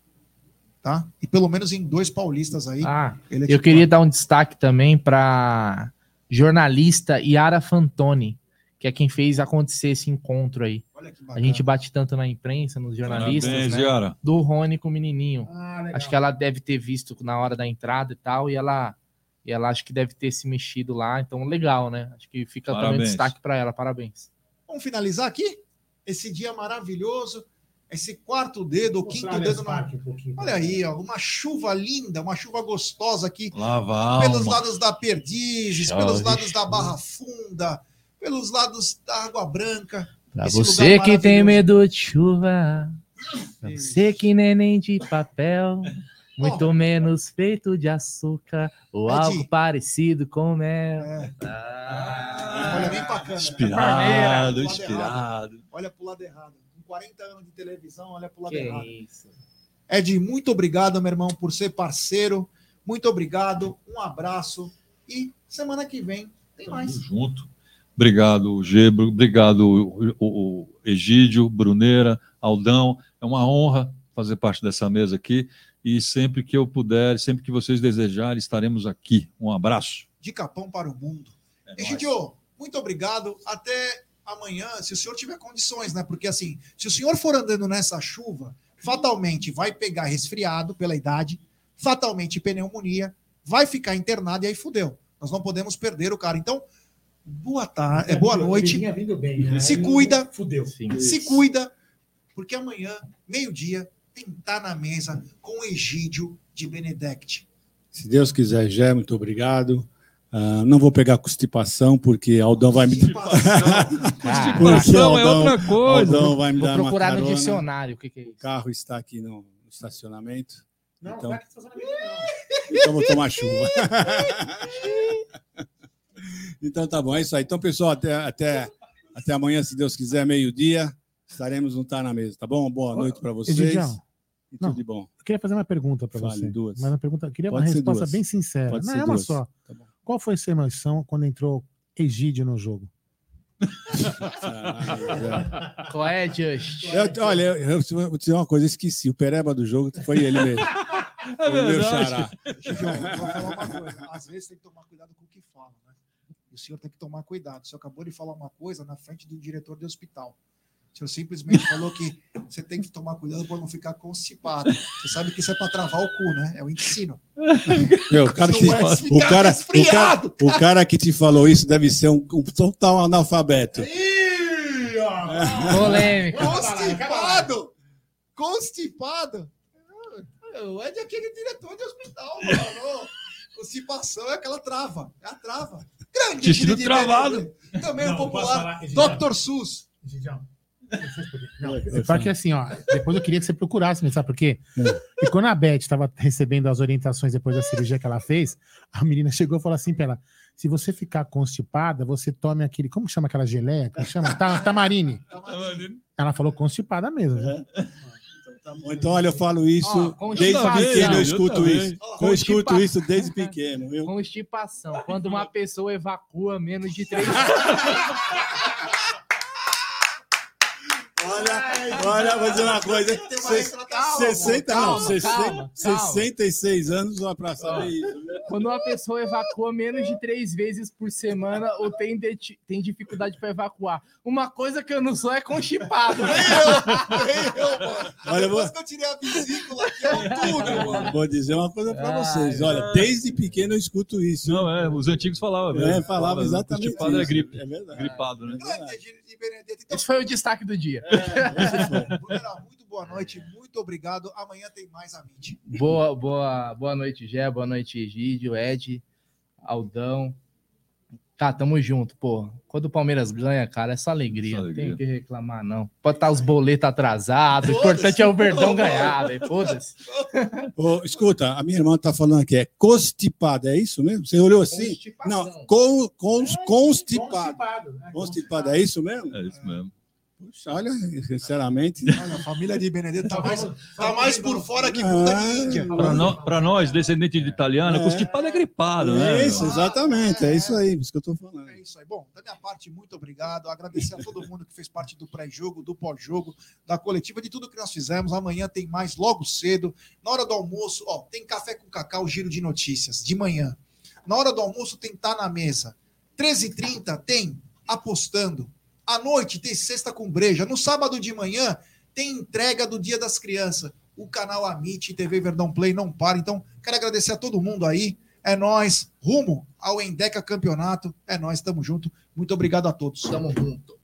Tá? E pelo menos em dois paulistas aí.
Ah,
ele é
eu
titular.
queria dar um destaque também para jornalista Yara Fantoni, que é quem fez acontecer esse encontro aí. A gente bate tanto na imprensa, nos jornalistas,
Parabéns,
né?
Yara.
do Rony com o menininho.
Ah,
acho que ela deve ter visto na hora da entrada e tal, e ela, e ela acho que deve ter se mexido lá, então legal, né? Acho que fica também um
Parabéns.
destaque para ela, parabéns.
Vamos finalizar aqui? Esse dia maravilhoso, esse quarto dedo, o quinto dedo na.
Um.
Olha aí, ó, uma chuva linda, uma chuva gostosa aqui.
Lava
pelos
alma.
lados da Perdizes,
Chove,
pelos lados da. Barra Funda, pelos lados da Água Branca.
Pra
Esse
você que tem medo de chuva, pra você que nem nem de papel, muito menos feito de açúcar ou
É de-
algo parecido com mel.
Olha nem pra câmera.
Inspirado,
Olha pro lado
inspirado.
errado. Olha pro lado errado. Com 40 anos de televisão, olha pro lado
Que
errado.
isso.
Ed, muito obrigado, meu irmão, por ser parceiro. Muito obrigado, um abraço. E semana que vem tem mais.
junto. Obrigado, Gebro. Obrigado, o, Egídio, Bruneira, Aldão. É uma honra fazer parte dessa mesa aqui. E sempre que eu puder, sempre que vocês desejarem, estaremos aqui. Um abraço.
De Capão para o mundo.
É
Egidio, muito obrigado. Até amanhã, se o senhor tiver condições, né? Porque assim, se o senhor for andando nessa chuva, fatalmente vai pegar resfriado pela idade, fatalmente pneumonia, vai ficar internado e aí fudeu. Nós não podemos perder o cara. Então, boa tarde, é boa
Ele
noite.
bem, né?
Se cuida,
Fudeu.
se cuida, porque amanhã, meio-dia, tem que estar na mesa com o Egídio de Benedect.
Se Deus quiser, Gé, muito obrigado. Ah, não vou pegar constipação, porque Aldão vai me. Porque
constipação é outra coisa.
Aldão vai me
Vou
dar uma
procurar no dicionário o que, que é isso.
O carro está aqui no estacionamento.
Não,
então,
que estacionamento
então vou tomar chuva. então tá bom, é isso aí. Então, pessoal, até, até, até amanhã, se Deus quiser, meio-dia, estaremos no Tá na Mesa, tá bom? Boa noite para vocês.
Egidião,
E
não,
tudo de bom.
Eu queria fazer uma pergunta para você.
duas.
Mas uma pergunta, eu queria
Pode
uma resposta
duas.
bem sincera.
Pode
não, é uma
duas.
só.
Tá
Qual foi a sua emoção quando entrou Egídio no jogo?
Qual é, Just?
Eu- olha, eu, eu vou dizer uma coisa, eu esqueci. O pereba do jogo foi ele mesmo.
É
Foi o meu xará.
Egidio, eu vou falar uma coisa. Às vezes tem que tomar cuidado com o que fala, né? O senhor tem que tomar cuidado. O senhor acabou de falar uma coisa na frente do diretor do hospital. O senhor simplesmente falou que você tem que tomar cuidado para não ficar constipado. Você sabe que isso é para travar o cu, né? É o ensino.
Meu, o, cara que,
é
o, cara, o, cara, o cara que te falou isso deve ser um, um total analfabeto.
Polêmica.
Constipado! Constipado! É de aquele diretor de hospital, mano. Constipação é aquela trava. É a trava. Grande
Intestino travado.
Também
Não,
o popular? Dr. SUS.
Não, é porque assim, ó, depois eu queria que você procurasse, mas sabe por quê? E quando a Beth estava recebendo as orientações depois da cirurgia que ela fez, a menina chegou e falou assim pra ela: se você ficar constipada, você tome aquele. Como que chama aquela geleia? Como chama? Ta- Tamarine. Ela falou constipada mesmo. viu?
Então, olha, eu falo isso
Ó,
desde pequeno, eu
Eu
escuto
também.
isso.
Ó,
Eu escuto isso desde pequeno. viu?
Constipação. Quando uma pessoa evacua menos de três.
Olha, olha, vou dizer uma coisa.
Calma,
60, não,
calma,
60,
calma, calma.
66 anos só pra saber isso.
Quando uma pessoa evacua menos de três vezes por semana ou tem, de- tem dificuldade para evacuar. Uma coisa que eu não sou é constipado.
Olha, eu vou,
Depois que eu tirei a vesícula aqui, é tudo, mano.
vou dizer uma coisa pra
Ai,
vocês. Olha, desde pequeno eu escuto isso.
Não, é, os antigos falavam.
É,
mesmo.
falava exatamente
Constipado é gripe.
É verdade.
Gripado, né?
Esse foi o destaque do dia.
Brunerá, muito boa noite, muito obrigado. Amanhã tem mais Amit.
Boa, boa, boa noite, Gé. Boa noite, Egídio, Ed, Aldão. Tá, tamo junto, pô. Quando o Palmeiras ganha, cara, é só alegria.
Só
Não
alegria.
tem o que reclamar, não. Pode estar os boletos atrasados. O importante é o Verdão ganhar, velho. Foda-se.
Ô, escuta, a minha irmã tá falando aqui, é constipada, é isso mesmo? Você olhou assim? Não, con, cons, constipado. Constipado, é isso mesmo?
É isso mesmo.
Puxa, olha, sinceramente.
Olha, a família de Benedetto tá mais, tá mais por fora que Índia.
Para no- pra nós, descendentes de italiano,
É.
constipado é gripado, né?
É isso, exatamente, é isso aí, isso que eu tô falando.
É isso aí. Bom, da minha parte, muito obrigado. Agradecer a todo mundo que fez parte do pré-jogo, do pós-jogo, da coletiva, de tudo que nós fizemos. Amanhã tem mais logo cedo. Na hora do almoço, ó, tem café com cacau, giro de notícias, de manhã. Na hora do almoço tem Tá na Mesa. 13h30 tem Apostando. À noite tem Sexta com Breja. No sábado de manhã tem entrega do Dia das Crianças. O canal Amit TV Verdão Play não para. Então, quero agradecer a todo mundo aí. É nós, rumo ao Endeca Campeonato. É nós, tamo junto. Muito obrigado a todos.
Tamo junto.